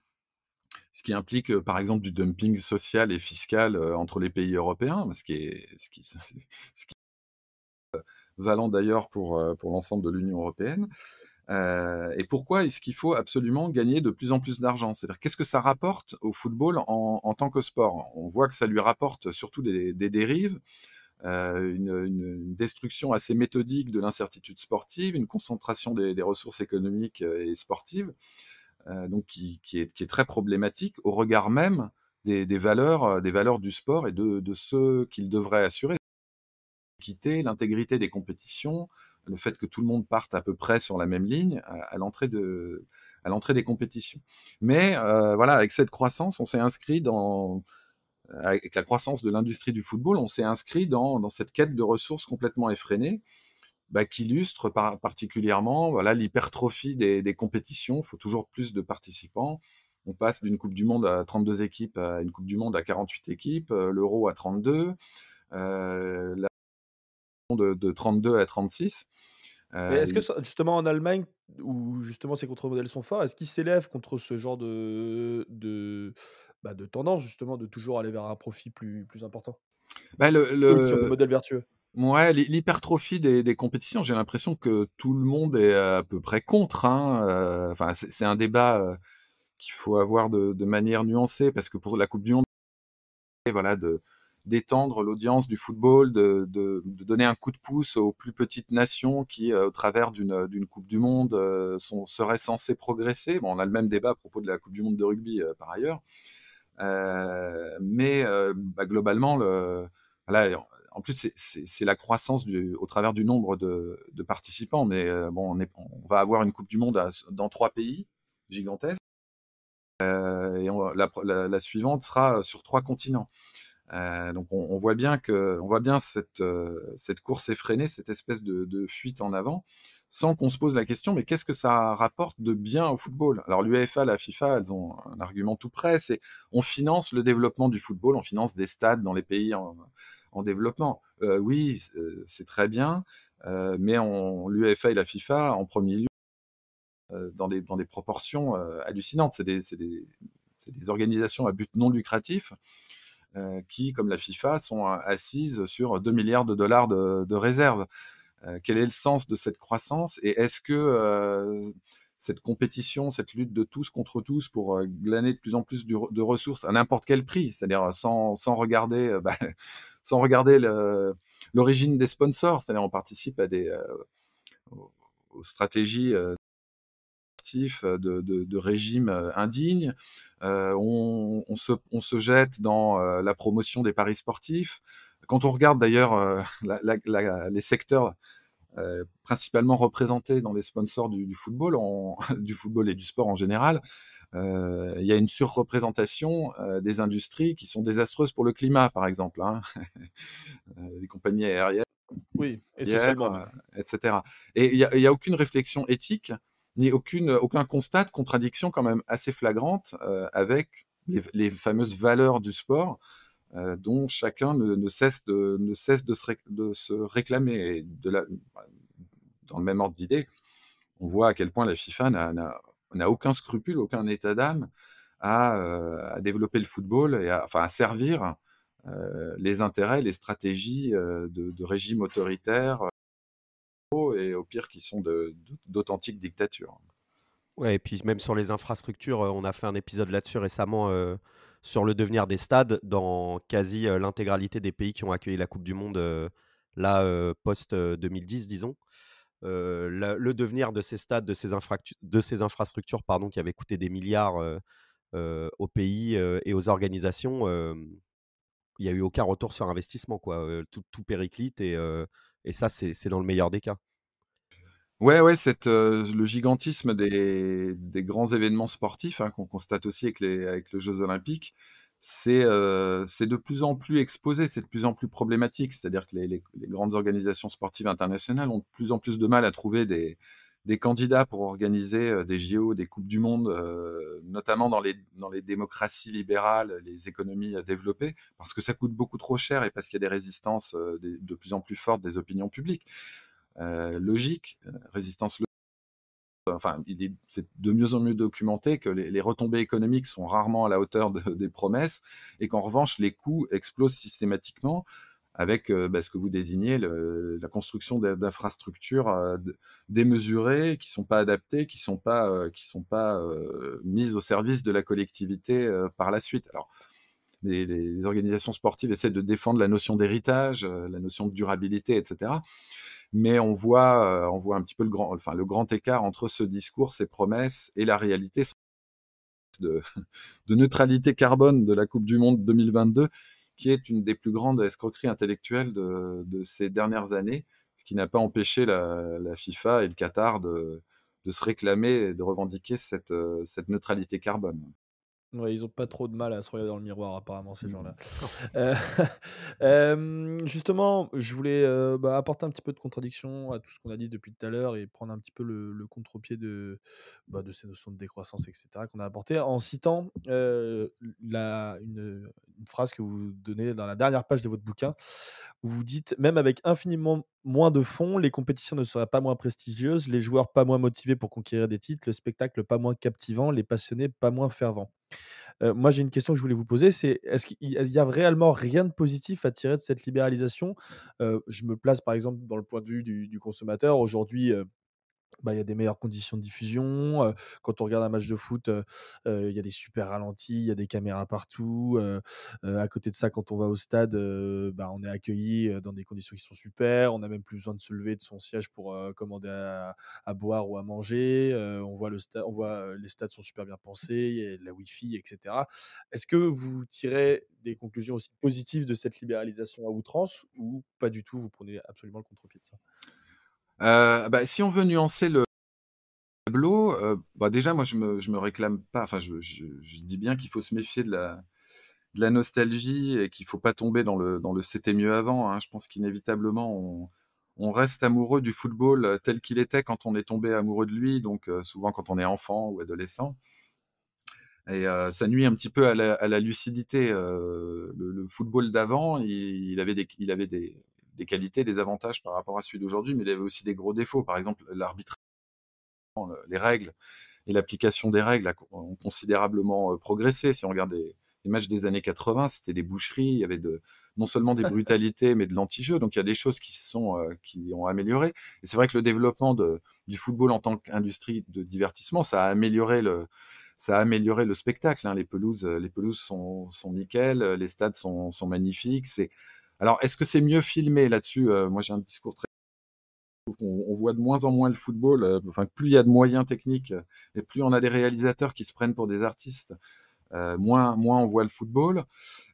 ce qui implique par exemple du dumping social et fiscal entre les pays européens, ce qui est, ce qui, ce qui valant d'ailleurs pour, euh, pour l'ensemble de l'Union européenne. Euh, et pourquoi est-ce qu'il faut absolument gagner de plus en plus d'argent? C'est-à-dire, qu'est-ce que ça rapporte au football en, tant que sport? On voit que ça lui rapporte surtout des, dérives, euh, une, destruction assez méthodique de l'incertitude sportive, une concentration des, ressources économiques et sportives, donc qui, est, qui, est, très problématique au regard même des, valeurs, des valeurs du sport et de, de ceux qu'il devrait assurer l'intégrité des compétitions, le fait que tout le monde parte à peu près sur la même ligne à, l'entrée de à l'entrée des compétitions. Mais euh, voilà, avec cette croissance, on s'est inscrit dans avec la croissance de l'industrie du football, on s'est inscrit dans, dans, cette quête de ressources complètement effrénée, bah, qui illustre par, particulièrement voilà l'hypertrophie des, des, compétitions. Il faut toujours plus de participants. On passe d'une Coupe du Monde à 32 équipes à une Coupe du Monde à 48 équipes, euh, l'Euro à 32. Euh, de, 32 à 36. est-ce que justement en Allemagne, où justement ces contre-modèles sont forts, est-ce qu'ils s'élèvent contre ce genre de, de, bah, de tendance justement de toujours aller vers un profit plus, plus important? Bah, le, le... modèle vertueux Ouais, l'hypertrophie des, compétitions, j'ai l'impression que tout le monde est à peu près contre. Hein, euh, enfin, c'est un débat euh, qu'il faut avoir de, de, manière nuancée parce que pour la Coupe du Monde, voilà, de, d'étendre l'audience du football, de, donner un coup de pouce aux plus petites nations qui, euh, au travers d'une Coupe du Monde, euh, seraient censées progresser. On a le même débat à propos de la Coupe du Monde de rugby euh, par ailleurs. mais bah, globalement, en plus, c'est la croissance au travers du nombre de, participants. Mais bon, on, va avoir une Coupe du Monde dans trois pays. gigantesque. et la, suivante sera sur trois continents. Donc on, voit bien que, on voit bien cette, cette course effrénée, cette espèce de fuite en avant sans qu'on se pose la question, mais qu'est-ce que ça rapporte de bien au football? Alors l'UEFA, la FIFA, elles ont un argument tout près, c'est on finance le développement du football, on finance des stades dans les pays en, développement. Euh, oui, euh, c'est très bien, euh, mais l'UEFA et la FIFA, en premier lieu, dans, des, dans des proportions hallucinantes. C'est des, des, des, organisations à but non lucratif qui, comme la FIFA, sont assises sur 2 milliards de dollars de, réserves. Euh, quel est le sens de cette croissance et est-ce que euh, cette compétition, cette lutte de tous contre tous pour euh, glaner de plus en plus de ressources à n'importe quel prix, c'est-à-dire sans, sans, regarder, bah, sans regarder l'origine des sponsors, c'est-à-dire on participe à des aux, stratégies de, de, de régimes indignes, on, on, se, on, se, jette dans la promotion des paris sportifs, quand on regarde d'ailleurs euh, les secteurs euh, principalement représentés dans les sponsors du, football, du football et du sport en général, euh, il y a une surreprésentation des industries qui sont désastreuses pour le climat, par exemple, hein. les compagnies aériennes, oui, etc. Et il n'y a, aucune réflexion éthique ni aucune, aucun constat de contradiction quand même assez flagrante avec les, fameuses valeurs du sport euh, dont chacun ne, cesse de, ne cesse de se, de se réclamer. dans le même ordre d'idée, on voit à quel point la FIFA n'a aucun scrupule, aucun état d'âme à, euh, à, développer le football et à, enfin, à servir euh, les intérêts, les stratégies de, régimes autoritaires et au pire qui sont d'authentiques dictatures. Ouais, et puis même sur les infrastructures, on a fait un épisode là-dessus récemment sur le devenir des stades dans quasi l'intégralité des pays qui ont accueilli la Coupe du Monde, là, post-2010, disons. le devenir de ces stades, de ces, de ces infrastructures pardon, qui avaient coûté des milliards aux pays et aux organisations, il n'y a eu aucun retour sur investissement. Quoi. Tout, tout périclite et, et ça, c'est dans le meilleur des cas. Ouais, ouais, cette, le gigantisme des, grands événements sportifs hein, qu'on constate aussi avec les, Jeux Olympiques, c'est c'est de plus en plus exposé, c'est de plus en plus problématique. C'est-à-dire que les, grandes organisations sportives internationales ont de plus en plus de mal à trouver des, des candidats pour organiser des JO, des Coupes du Monde, notamment dans les, dans les démocraties libérales, les économies développées, parce que ça coûte beaucoup trop cher et parce qu'il y a des résistances de plus en plus fortes des opinions publiques. Euh, logique, euh, résistance enfin, c'est de mieux en mieux documenté que les, retombées économiques sont rarement à la hauteur des promesses et qu'en revanche, les coûts explosent systématiquement avec euh, bah, ce que vous désignez, la construction d'infrastructures démesurées, qui sont pas adaptées, qui sont pas, qui sont pas mises au service de la collectivité par la suite. Alors, les, organisations sportives essaient de défendre la notion d'héritage, la notion de durabilité, etc mais on voit, euh, on voit un petit peu le grand, écart entre ce discours, ces promesses et la réalité de neutralité carbone de la Coupe du Monde 2022, qui est une des plus grandes escroqueries intellectuelles de, ces dernières années, ce qui n'a pas empêché la, FIFA et le Qatar de, se réclamer et de revendiquer cette, euh, cette neutralité carbone. Ouais, ils ont pas trop de mal à se regarder dans le miroir, apparemment, ces mmh. gens-là. Euh, justement, je voulais euh, bah, apporter un petit peu de contradiction à tout ce qu'on a dit depuis tout à l'heure et prendre un petit peu le, contre-pied de, bah, de ces notions de décroissance, etc., qu'on a apporté en citant euh, la, une, une, phrase que vous donnez dans la dernière page de votre bouquin, où vous dites Même avec infiniment moins de fonds, les compétitions ne seraient pas moins prestigieuses, les joueurs pas moins motivés pour conquérir des titres, le spectacle pas moins captivant, les passionnés pas moins fervents moi, j'ai une question que je voulais vous poser, c'est est-ce qu'il y a réellement rien de positif à tirer de cette libéralisation? Je me place par exemple dans le point de vue du, du consommateur. Aujourd'hui, bah, il y a des meilleures conditions de diffusion. quand on regarde un match de foot, il y a des super ralentis, il y a des caméras partout. à côté de ça, quand on va au stade, bah, on est accueilli dans des conditions qui sont super. On n'a même plus besoin de se lever de son siège pour commander à, boire ou à manger. on voit le stade, on voit les stades sont super bien pensés, il y a la Wi-Fi, etc. Est-ce que vous tirez des conclusions aussi positives de cette libéralisation à outrance ou pas du tout Vous prenez absolument le contre-pied de ça? Euh, bah, si on veut nuancer le tableau, bah, déjà, moi, je me, me réclame pas. Enfin, je, dis bien qu'il faut se méfier de la, nostalgie et qu'il faut pas tomber dans le, c'était mieux avant. Hein. Je pense qu'inévitablement, on, reste amoureux du football tel qu'il était quand on est tombé amoureux de lui, donc souvent quand on est enfant ou adolescent. Et ça nuit un petit peu à la, lucidité. Le, football d'avant, il, avait, des, il avait des, des qualités, des avantages par rapport à celui d'aujourd'hui, mais il avait aussi des gros défauts. Par exemple, l'arbitre, les règles et l'application des règles ont considérablement progressé. Si on regarde les, matchs des années 80, c'était des boucheries, il y avait de, non seulement des brutalités, mais de l'anti-jeu. Donc il y a des choses qui sont qui ont amélioré. Et c'est vrai que le développement de, du football en tant qu'industrie de divertissement, ça a amélioré le ça a amélioré le spectacle. Hein. Les pelouses, les pelouses sont, sont nickel, les stades sont, sont magnifiques. C'est alors, est-ce que c'est mieux filmé là-dessus euh, Moi, j'ai un discours très on, voit de moins en moins le football. Euh, enfin, plus il y a de moyens techniques euh, et plus on a des réalisateurs qui se prennent pour des artistes, moins, moins on voit le football.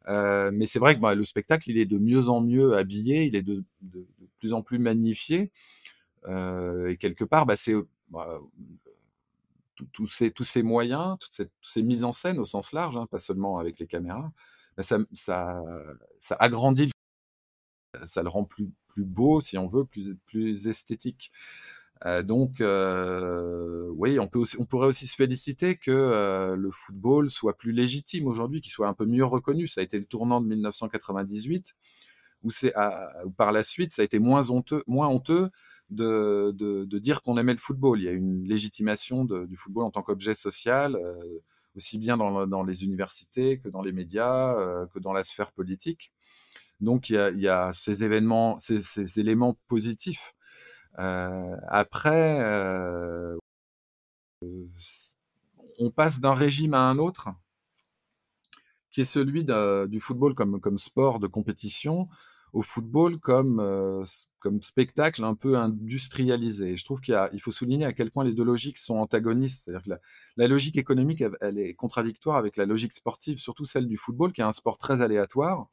mais c'est vrai que bah, le spectacle, il est de mieux en mieux habillé, il est de, plus en plus magnifié. et quelque part, bah, c'est bah, tous ces, tous ces moyens, toutes, ces mises en scène au sens large, hein, pas seulement avec les caméras, ça, ça agrandit le ça le rend plus, beau, si on veut, plus, esthétique. Euh, donc, euh, oui, on, pourrait aussi se féliciter que euh, le football soit plus légitime aujourd'hui, qu'il soit un peu mieux reconnu. Ça a été le tournant de 1998, où, c'est, par la suite, ça a été moins honteux, de, dire qu'on aimait le football. Il y a une légitimation du football en tant qu'objet social, euh, aussi bien dans, les universités que dans les médias, euh, que dans la sphère politique. Donc il y a, ces événements, ces, éléments positifs. Euh, après, euh, on passe d'un régime à un autre, qui est celui du football comme, sport de compétition, au football comme, euh, spectacle un peu industrialisé. Je trouve qu'il il faut souligner à quel point les deux logiques sont antagonistes. C'est-à-dire que la, logique économique, elle, est contradictoire avec la logique sportive, surtout celle du football, qui est un sport très aléatoire.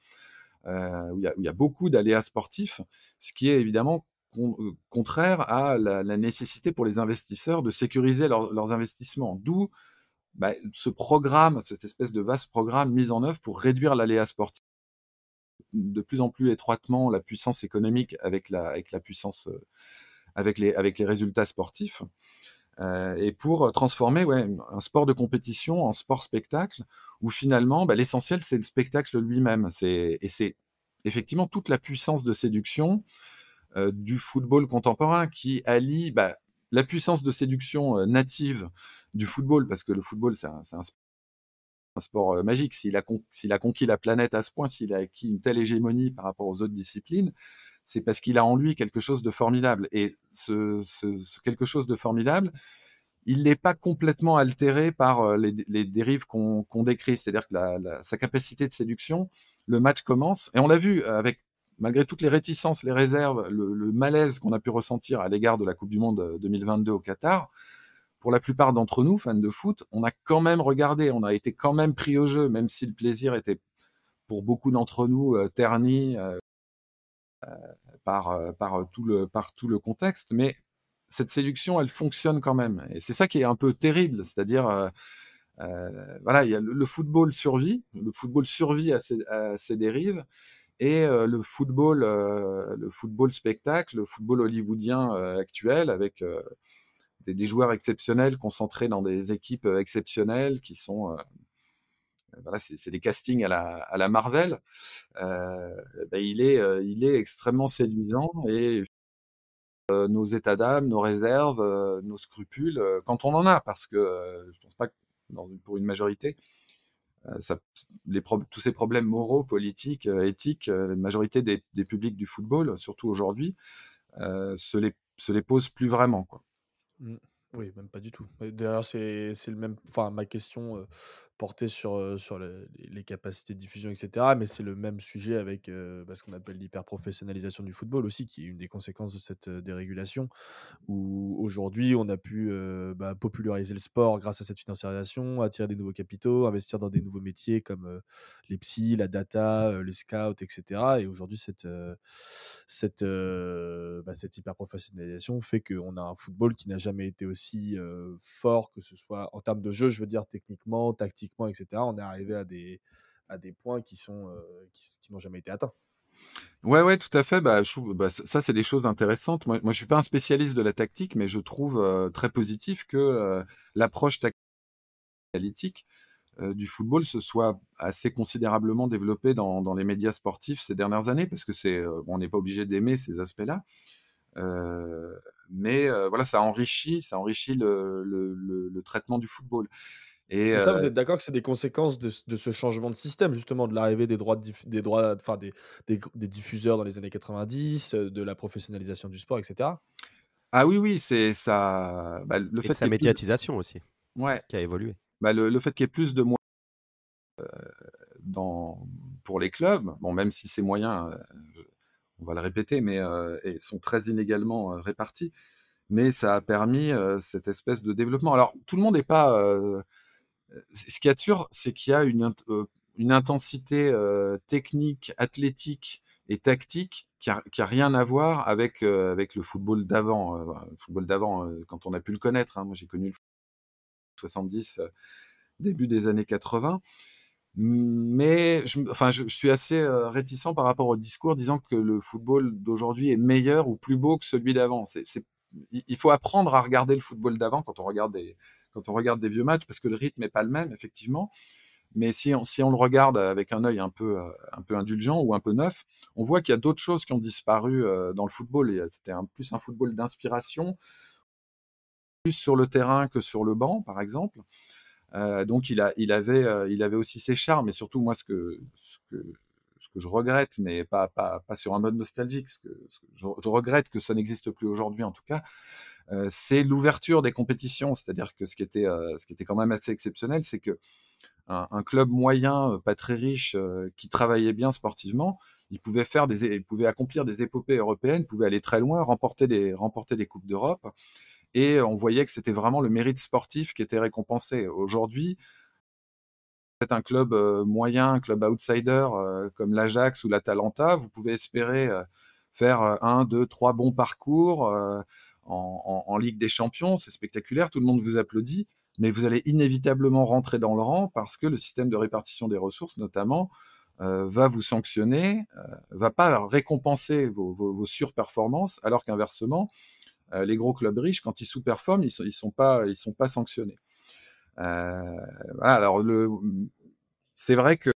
Euh, où, il y a, beaucoup d'aléas sportifs, ce qui est évidemment euh, contraire à la, nécessité pour les investisseurs de sécuriser leur, leurs investissements. D'où bah, ce programme, cette espèce de vaste programme mis en œuvre pour réduire l'aléa sportif de plus en plus étroitement la puissance économique avec la, puissance, euh, avec les résultats sportifs, euh, et pour transformer ouais, un sport de compétition en sport spectacle, où finalement, bah, l'essentiel, c'est le spectacle lui-même. Et c'est effectivement toute la puissance de séduction euh, du football contemporain qui allie bah, la puissance de séduction euh, native du football, parce que le football, c'est un, sport euh, magique. S'il a, s'il a conquis la planète à ce point, s'il a acquis une telle hégémonie par rapport aux autres disciplines, c'est parce qu'il a en lui quelque chose de formidable. Et ce, quelque chose de formidable, il n'est pas complètement altéré par euh, les, dérives qu'on qu décrit. C'est-à-dire que sa capacité de séduction, le match commence, et on l'a vu avec malgré toutes les réticences, les réserves, le, le malaise qu'on a pu ressentir à l'égard de la Coupe du Monde 2022 au Qatar, pour la plupart d'entre nous, fans de foot, on a quand même regardé, on a été quand même pris au jeu, même si le plaisir était pour beaucoup d'entre nous euh, terni euh, par, euh, tout le, par tout le contexte, mais cette séduction, elle fonctionne quand même. Et c'est ça qui est un peu terrible, c'est-à-dire, euh, euh, voilà, il y a le, football survit, le football survit à ses, dérives, et euh, le football, euh, le football spectacle, le football hollywoodien euh, actuel, avec des, joueurs exceptionnels concentrés dans des équipes exceptionnelles qui sont voilà, c'est des castings à la, à la Marvel, euh, ben il, est, euh, il est extrêmement séduisant et euh, nos états d'âme, nos réserves, nos scrupules, quand on en a, parce que je pense pas que pour une majorité, les tous ces problèmes moraux, politiques, éthiques, la majorité des, des, publics du football, surtout aujourd'hui, se, les, se les posent plus vraiment. Quoi. Mmh. Oui, même pas du tout. D'ailleurs, c'est le même. Enfin, ma question porté sur, sur les capacités de diffusion, etc. Mais c'est le même sujet avec bah, ce qu'on appelle l'hyper-professionnalisation du football aussi, qui est une des conséquences de cette dérégulation, où aujourd'hui on a pu bah, populariser le sport grâce à cette financiarisation, attirer des nouveaux capitaux, investir dans des nouveaux métiers comme les psys, la data, les scouts, etc. Et aujourd'hui, cette, cette, bah, cette hyper-professionnalisation fait qu'on a un football qui n'a jamais été aussi fort, que ce soit en termes de jeu, je veux dire techniquement, tactiquement, etc. On est arrivé à des, à des points qui, sont, qui, n'ont jamais été atteints. Ouais, ouais, tout à fait. Bah, bah, ça, c'est des choses intéressantes. Moi, moi, je suis pas un spécialiste de la tactique, mais je trouve très positif que l'approche tactique du football se soit assez considérablement développée dans, dans, les médias sportifs ces dernières années, parce que c'est, on n'est pas obligé d'aimer ces aspects-là. Euh, mais euh, voilà, ça enrichit, ça enrichit le, le, traitement du football. Et ça, vous euh êtes d'accord que c'est des conséquences de, de, ce changement de système, justement, de l'arrivée des droits, des droits, enfin des, des, des, diffuseurs dans les années 90, de la professionnalisation du sport, etc. Ah oui, oui, c'est ça. Bah, le fait de sa médiatisation aussi, ouais. qui a évolué. Bah, le, le, fait qu'il y ait plus de moyens dans, pour les clubs, bon, même si ces moyens, on va le répéter, mais euh, sont très inégalement euh, répartis. Mais ça a permis euh, cette espèce de développement. Alors, tout le monde n'est pas. Ce qui est sûr, c'est qu'il y a une, une intensité technique, athlétique et tactique qui a, a, rien à voir avec avec le football d'avant. le football d'avant, quand on a pu le connaître. Hein. moi, j'ai connu le 70, début des années 80. Mais je, enfin, je, suis assez euh, réticent par rapport au discours disant que le football d'aujourd'hui est meilleur ou plus beau que celui d'avant. Il faut apprendre à regarder le football d'avant quand on regarde des, quand on regarde des vieux matchs, parce que le rythme n'est pas le même, effectivement. Mais si on, le regarde avec un œil un peu, euh, un peu indulgent ou un peu neuf, on voit qu'il y a d'autres choses qui ont disparu euh, dans le football. C'était un, plus un football d'inspiration, plus sur le terrain que sur le banc, par exemple. Euh, donc il, avait, euh, aussi ses charmes, et surtout moi ce que, je regrette, mais pas, sur un mode nostalgique, je, regrette que ça n'existe plus aujourd'hui en tout cas, c'est l'ouverture des compétitions. C'est-à-dire que ce qui était, ce qui était quand même assez exceptionnel, c'est que un, club moyen, pas très riche, qui travaillait bien sportivement, il pouvait faire il pouvait accomplir des épopées européennes, pouvait aller très loin, remporter des, remporter des coupes d'Europe et on voyait que c'était vraiment le mérite sportif qui était récompensé. Aujourd'hui, c'est un club moyen, un club outsider comme l'Ajax ou l'Atalanta, vous pouvez espérer faire un, deux, trois bons parcours en, Ligue des Champions, c'est spectaculaire, tout le monde vous applaudit, mais vous allez inévitablement rentrer dans le rang parce que le système de répartition des ressources, notamment, euh, va vous sanctionner, euh, va pas récompenser vos, surperformances, alors qu'inversement, euh, les gros clubs riches, quand ils sous-performent, ils ils sont pas, ils sont pas sanctionnés. Euh, voilà, alors c'est vrai que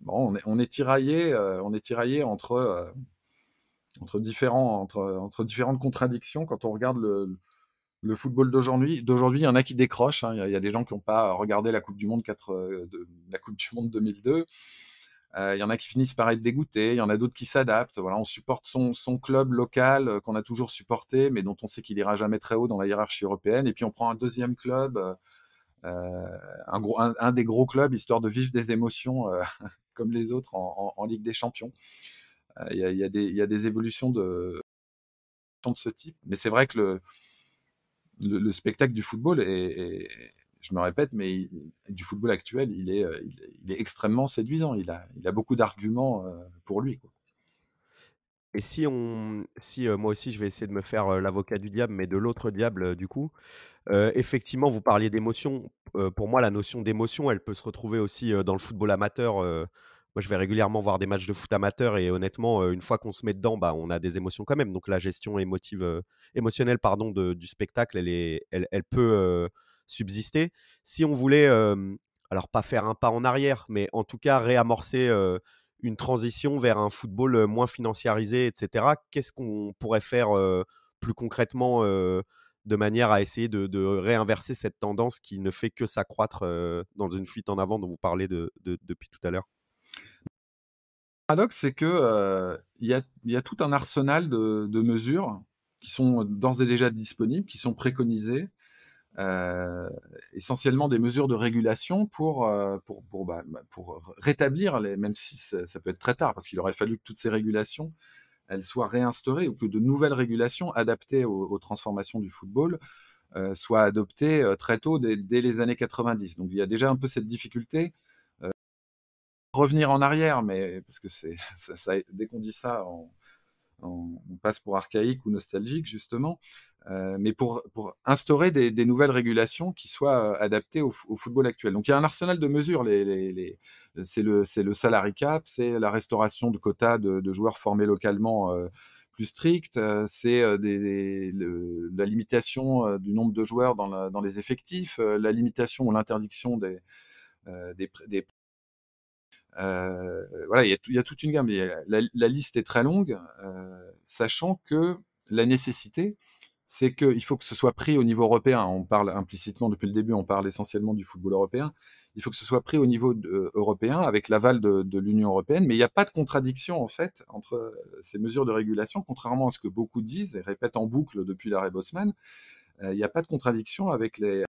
bon, on est, tiraillé, on est tiraillé entre entre différents, entre, différentes contradictions quand on regarde le, football d'aujourd'hui. D'aujourd'hui, il y en a qui décrochent. Hein. Il, y a, des gens qui n'ont pas regardé la Coupe du Monde 4, de, la Coupe du Monde 2002. Euh, il y en a qui finissent par être dégoûtés, il y en a d'autres qui s'adaptent. Voilà, on supporte son, club local euh, qu'on a toujours supporté, mais dont on sait qu'il ira jamais très haut dans la hiérarchie européenne. Et puis on prend un deuxième club, euh, un, des gros clubs, histoire de vivre des émotions euh, comme les autres en, Ligue des Champions. Il y a, y, y, a, des évolutions de, de ce type, mais c'est vrai que le, le, le, spectacle du football est, je me répète, mais du football actuel, il est, il, il, est extrêmement séduisant. Il a, il a beaucoup d'arguments pour lui. Quoi. Et si on, si euh, moi aussi je vais essayer de me faire euh, l'avocat du diable, mais de l'autre diable euh, du coup, effectivement, vous parliez d'émotion. pour moi, la notion d'émotion, elle peut se retrouver aussi dans le football amateur. Moi, je vais régulièrement voir des matchs de foot amateur et honnêtement, une fois qu'on se met dedans, bah, on a des émotions quand même. Donc la gestion émotive, émotionnelle, pardon, du spectacle, elle peut subsister. Si on voulait, euh, alors pas faire un pas en arrière, mais en tout cas réamorcer euh, une transition vers un football moins financiarisé, etc., qu'est-ce qu'on pourrait faire euh, plus concrètement de manière à essayer de, réinverser cette tendance qui ne fait que s'accroître dans une fuite en avant dont vous parlez de, de, depuis tout à l'heure? Paradoxe, c'est qu'il euh, y, a, y, a, tout un arsenal de, mesures qui sont d'ores et déjà disponibles, qui sont préconisées, essentiellement des mesures de régulation pour, pour, bah, bah, rétablir, même si ça, peut être très tard, parce qu'il aurait fallu que toutes ces régulations elles soient réinstaurées ou que de nouvelles régulations adaptées aux, transformations du football soient adoptées très tôt, dès, les années 90. Donc il y a déjà un peu cette difficulté. Revenir en arrière, mais parce que dès qu'on dit ça, on, passe pour archaïque ou nostalgique justement. Euh, mais pour, instaurer des, nouvelles régulations qui soient euh, adaptées au, football actuel. Donc il y a un arsenal de mesures. C'est le, le salary cap, c'est la restauration de quotas de, joueurs formés localement euh, plus stricts, euh, c'est la limitation du nombre de joueurs dans, les effectifs, la limitation ou l'interdiction des voilà, il y, a, a, toute une gamme. La, la, liste est très longue, sachant que la nécessité, c'est qu'il faut que ce soit pris au niveau européen. On parle implicitement depuis le début, on parle essentiellement du football européen. Il faut que ce soit pris au niveau de, européen avec l'aval de, l'Union européenne, mais il n'y a pas de contradiction en fait entre ces mesures de régulation, contrairement à ce que beaucoup disent et répètent en boucle depuis l'arrêt Bosman. Euh, il n'y a pas de contradiction avec les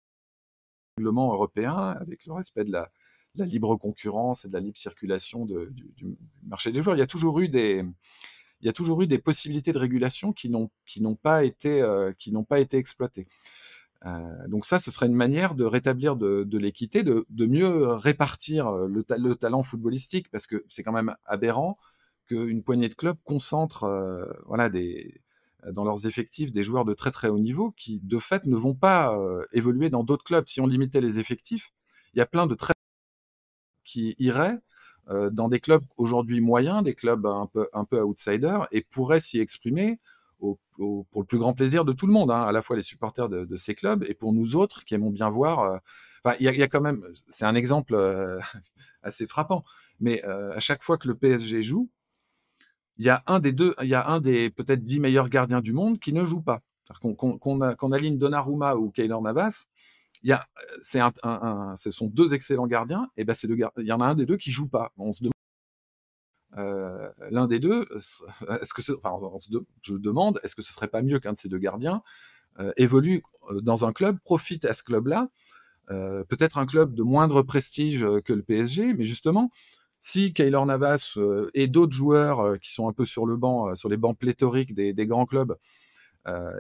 règlements européens, avec le respect de la, la libre concurrence et de la libre circulation du, marché des joueurs. Il y a toujours eu des, il y a toujours eu des possibilités de régulation qui n'ont pas été euh, pas été exploitées. Euh, donc ça, ce serait une manière de rétablir de, l'équité, de, mieux répartir euh, le, le, talent footballistique, parce que c'est quand même aberrant qu'une poignée de clubs concentre voilà des dans leurs effectifs des joueurs de très très haut niveau qui de fait ne vont pas évoluer dans d'autres clubs. Si on limitait les effectifs, il y a plein de très qui iraient euh, dans des clubs aujourd'hui moyens, des clubs un peu, un peu outsiders, et pourraient s'y exprimer pour le plus grand plaisir de tout le monde, hein, à la fois les supporters de, ces clubs et pour nous autres qui aimons bien voir. Euh, enfin, il y a, quand même, c'est un exemple euh, assez frappant, mais à chaque fois que le PSG joue, il y a un des deux, il y a un des peut-être dix meilleurs gardiens du monde qui ne joue pas. Qu'on qu qu qu aligne Donnarumma ou Keylor Navas, il y a, c'est un, ce sont deux excellents gardiens, et ben c'est il y en a un des deux qui joue pas. On se demande, euh, l'un des deux, est-ce que, enfin, se de, je demande, est-ce que ce serait pas mieux qu'un de ces deux gardiens euh, évolue dans un club, profite à ce club-là, euh, peut-être un club de moindre prestige que le PSG, mais justement, si Kaylor Navas euh, et d'autres joueurs euh, qui sont un peu sur le banc, euh, sur les bancs pléthoriques des, grands clubs, euh,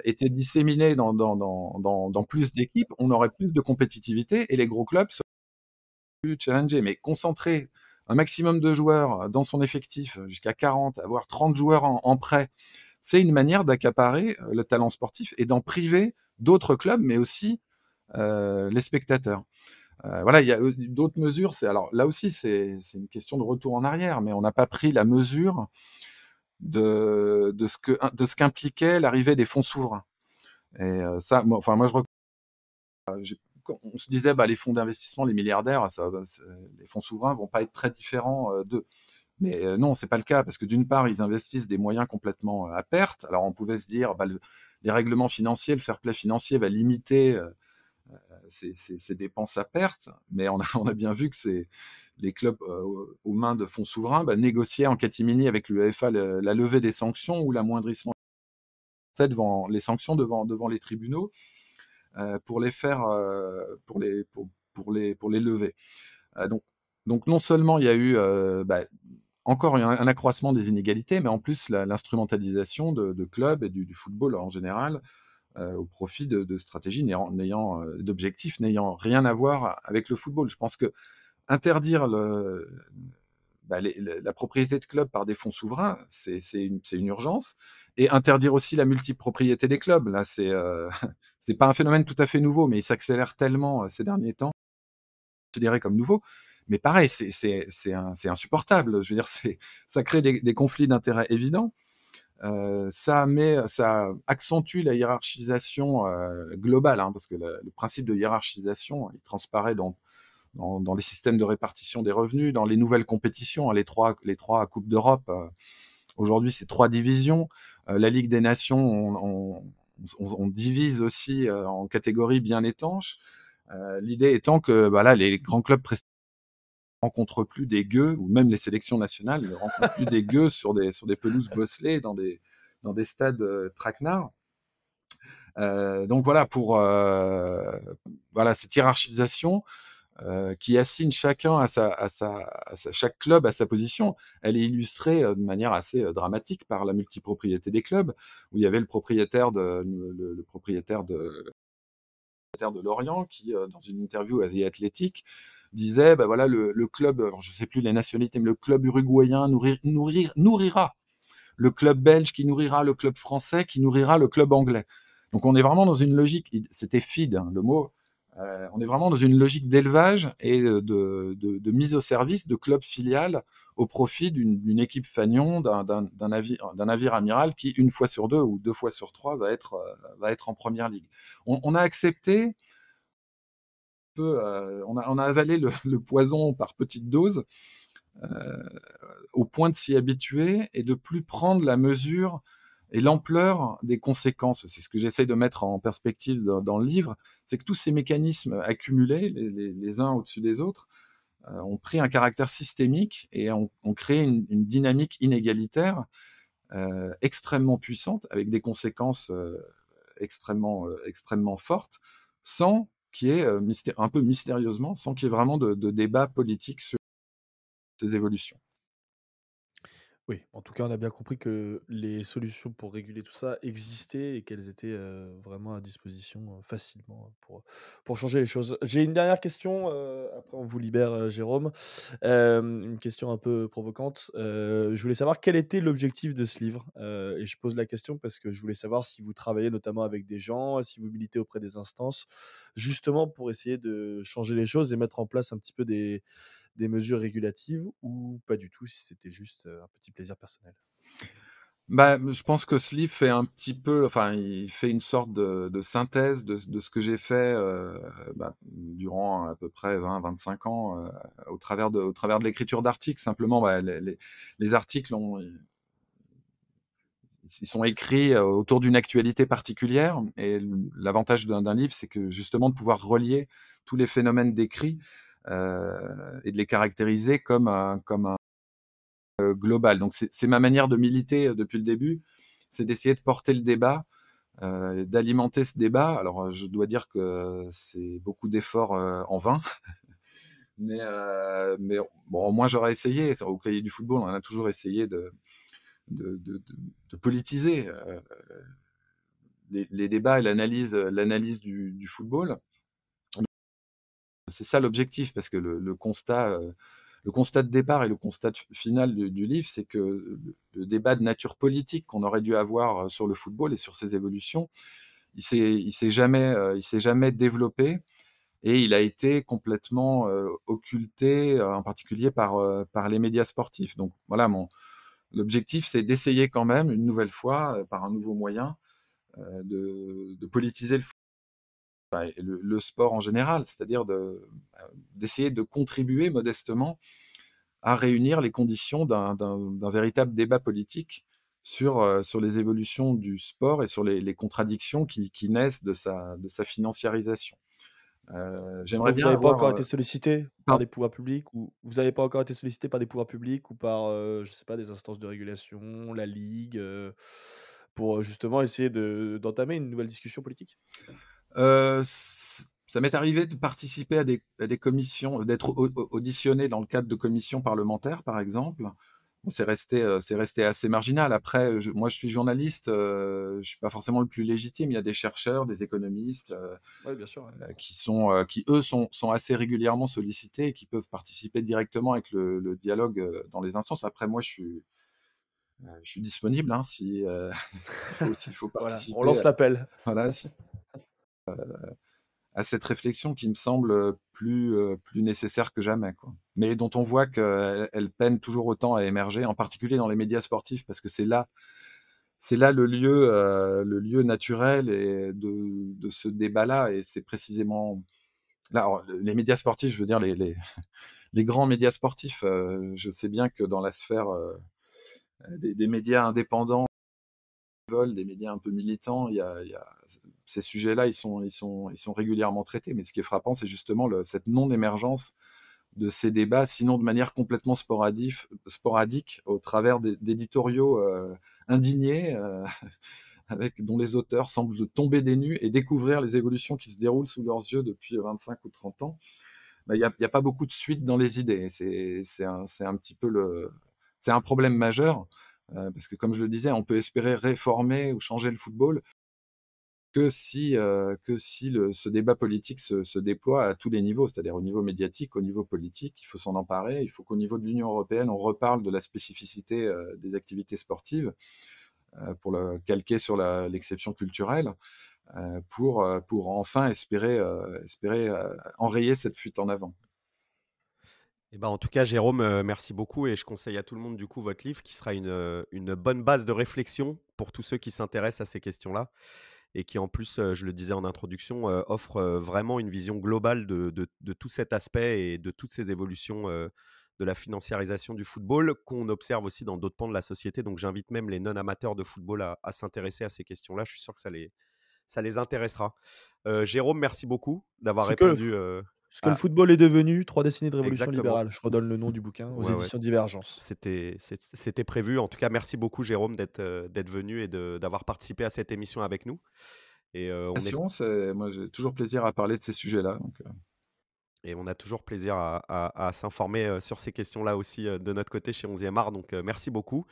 étaient disséminés dans, dans, dans, dans plus d'équipes, on aurait plus de compétitivité et les gros clubs seraient plus challengés. Mais concentrer un maximum de joueurs dans son effectif, jusqu'à 40, avoir 30 joueurs en, prêt, c'est une manière d'accaparer euh, le talent sportif et d'en priver d'autres clubs, mais aussi euh, les spectateurs. Euh, voilà, il y a d'autres mesures. Alors là aussi, c'est une question de retour en arrière, mais on n'a pas pris la mesure de, de ce que de ce qu'impliquait l'arrivée des fonds souverains. Et euh, ça, moi, enfin moi je on se disait bah les fonds d'investissement, les milliardaires, ça, les fonds souverains vont pas être très différents euh, d'eux. Mais euh, non, c'est pas le cas parce que d'une part ils investissent des moyens complètement à perte. Alors on pouvait se dire bah, le, les règlements financiers, le fair play financier va limiter euh, ces, ces, ces, dépenses à perte, mais on a, on a bien vu que c'est les clubs euh, aux mains de fonds souverains bah, négociaient en catimini avec l'UEFA la levée des sanctions ou l'amoindrissement devant les sanctions devant devant les tribunaux euh, pour les faire euh, pour les pour, pour les pour les lever. Donc donc non seulement il y a eu bah, encore un, accroissement des inégalités, mais en plus l'instrumentalisation de, clubs et du, football en général au profit de, stratégies n'ayant d'objectifs n'ayant rien à voir avec le football. Je pense que interdire le, bah, la propriété de clubs par des fonds souverains, c'est une, une, urgence. Et interdire aussi la multipropriété des clubs, là, c'est euh, pas un phénomène tout à fait nouveau, mais il s'accélère tellement euh, ces derniers temps, considéré comme nouveau. Mais pareil, c'est insupportable. Je veux dire, ça crée des, des conflits d'intérêts évidents. Euh, ça met, ça accentue la hiérarchisation euh, globale, hein, parce que le, le, principe de hiérarchisation, il transparaît dans dans, les systèmes de répartition des revenus, dans les nouvelles compétitions, hein, les trois, les trois Coupes d'Europe. Euh, Aujourd'hui, c'est trois divisions. Euh, la Ligue des Nations, on, on, divise aussi euh, en catégories bien étanches. L'idée étant que bah les grands clubs rencontrent plus des gueux, ou même les sélections nationales ne rencontrent plus des gueux sur des, sur des pelouses bosselées, dans des, dans des stades traquenards. donc voilà, pour voilà cette hiérarchisation, euh, qui assigne chacun à sa, à sa, à sa, chaque club à sa position. Elle est illustrée euh, de manière assez euh, dramatique par la multipropriété des clubs, où il y avait le propriétaire de le, le propriétaire de de Lorient qui, dans une interview à The Athletic, disait, ben voilà, le, le club, je ne sais plus les nationalités, mais le club uruguayen nourrir, nourrir, nourrira le club belge qui nourrira le club français qui nourrira le club anglais. Donc on est vraiment dans une logique, c'était feed, hein, le mot euh, on est vraiment dans une logique d'élevage et de, mise au service de clubs filiales au profit d'une équipe fanion, d'un navire, amiral qui, une fois sur deux ou deux fois sur trois, va être, euh, en première ligue. On, a accepté, euh, on, a, avalé le, poison par petites doses, au point de s'y habituer et de plus prendre la mesure et l'ampleur des conséquences. C'est ce que j'essaie de mettre en perspective dans, le livre, c'est que tous ces mécanismes accumulés, les, uns au-dessus des autres, euh, ont pris un caractère systémique et ont, créé une, dynamique inégalitaire euh, extrêmement puissante, avec des conséquences euh, extrêmement, extrêmement fortes, sans qu'il y ait, un peu mystérieusement, sans qu'il y ait vraiment de débat politique sur ces évolutions. Oui, en tout cas, on a bien compris que les solutions pour réguler tout ça existaient et qu'elles étaient vraiment à disposition facilement pour, pour changer les choses. J'ai une dernière question, après on vous libère, Jérôme. une question un peu provocante. je voulais savoir quel était l'objectif de ce livre. et je pose la question parce que je voulais savoir si vous travaillez notamment avec des gens, si vous militez auprès des instances, justement pour essayer de changer les choses et mettre en place un petit peu des, des mesures régulatives ou pas du tout, si c'était juste un petit plaisir personnel? Bah, je pense que ce livre fait un petit peu, enfin, il fait une sorte de, synthèse de, ce que j'ai fait bah, durant à peu près 20-25 ans au travers de, au travers de l'écriture d'articles. Simplement, bah, les, articles sont écrits autour d'une actualité particulière. Et l'avantage d'un livre, c'est que justement de pouvoir relier tous les phénomènes décrits et de les caractériser comme un, comme un euh, global. Donc c'est ma manière de militer euh, depuis le début, c'est d'essayer de porter le débat, d'alimenter ce débat. Alors je dois dire que c'est beaucoup d'efforts en vain. mais, bon, moi j'aurais essayé, au cahier du football, on a toujours essayé de, politiser les, débats et l'analyse, du, football. C'est ça l'objectif, parce que le, constat, euh, le constat de départ et le constat final du, livre, c'est que le, débat de nature politique qu'on aurait dû avoir euh, sur le football et sur ses évolutions, il s'est, s'est jamais, euh, jamais développé et il a été complètement occulté, en particulier par, les médias sportifs. Donc voilà, mon, l'objectif, c'est d'essayer quand même, une nouvelle fois, par un nouveau moyen, de, politiser le le, sport en général, c'est-à-dire bah, d'essayer de, contribuer modestement à réunir les conditions d'un véritable débat politique sur, euh, sur les évolutions du sport et sur les, contradictions qui, naissent de sa, de sa financiarisation. Euh, J'aimerais bien. Vous n'avez pas encore été euh, sollicité par des pouvoirs publics ou vous n'avez pas encore été sollicité par des pouvoirs publics ou par, euh, je sais pas, des instances de régulation, la Ligue, pour justement essayer d'entamer une nouvelle discussion politique? Euh, ça m'est arrivé de participer à des, des commissions, d'être auditionné dans le cadre de commissions parlementaires, par exemple. Bon, c'est resté, euh, c'est resté assez marginal. Après, moi, je suis journaliste, euh, je suis pas forcément le plus légitime. Il y a des chercheurs, des économistes, bien sûr, qui sont, qui eux sont, sont, assez régulièrement sollicités et qui peuvent participer directement avec le, le dialogue dans les instances. Après, moi, je suis, je suis disponible hein, si, il faut, participer. on lance l'appel. Voilà, si, à cette réflexion qui me semble plus, plus nécessaire que jamais. Quoi. Mais dont on voit qu'elle elle peine toujours autant à émerger, en particulier dans les médias sportifs, parce que c'est là, c'est là le lieu, le lieu naturel de, ce débat-là, et c'est précisément là. les médias sportifs, je veux dire les, grands médias sportifs. je sais bien que dans la sphère des, médias indépendants, des médias un peu militants, il y a ces sujets-là, ils sont, régulièrement traités. Mais ce qui est frappant, c'est justement cette non-émergence de ces débats, sinon de manière complètement sporadique, sporadique au travers d'éditoriaux euh, indignés, euh, dont les auteurs semblent tomber des nues et découvrir les évolutions qui se déroulent sous leurs yeux depuis 25 ou 30 ans. Bah, il n'y a, pas beaucoup de suite dans les idées. C'est un problème majeur euh, parce que comme je le disais, on peut espérer réformer ou changer le football que si, euh, que si le, ce débat politique se, déploie à tous les niveaux, c'est-à-dire au niveau médiatique, au niveau politique, il faut s'en emparer, il faut qu'au niveau de l'Union européenne, on reparle de la spécificité euh, des activités sportives euh, pour le calquer sur l'exception culturelle, pour, pour enfin espérer, espérer enrayer cette fuite en avant. Eh ben, en tout cas, Jérôme, merci beaucoup et je conseille à tout le monde du coup votre livre qui sera une, une bonne base de réflexion pour tous ceux qui s'intéressent à ces questions-là et qui en plus, je le disais en introduction, offre vraiment une vision globale de, de, tout cet aspect et de toutes ces évolutions de la financiarisation du football qu'on observe aussi dans d'autres pans de la société. Donc j'invite même les non-amateurs de football à, s'intéresser à ces questions-là. Je suis sûr que ça les, ça les intéressera. Jérôme, merci beaucoup d'avoir répondu. Ce que le football est devenu, trois décennies de révolution libérale. Je redonne le nom du bouquin aux éditions Divergence. C'était prévu. En tout cas, merci beaucoup, Jérôme, d'être venu et d'avoir participé à cette émission avec nous. Et on est... moi, j'ai toujours plaisir à parler de ces sujets-là. Donc, et on a toujours plaisir à, s'informer sur ces questions-là aussi de notre côté chez 11e art. Donc merci beaucoup.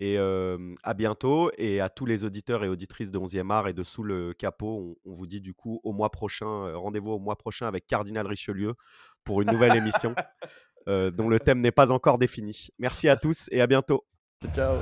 Et à bientôt. Et à tous les auditeurs et auditrices de 11e art et de Sous le Capot, on, vous dit du coup au mois prochain, rendez-vous au mois prochain avec Cardinal Richelieu pour une nouvelle émission dont le thème n'est pas encore défini. Merci à tous et à bientôt. Ciao.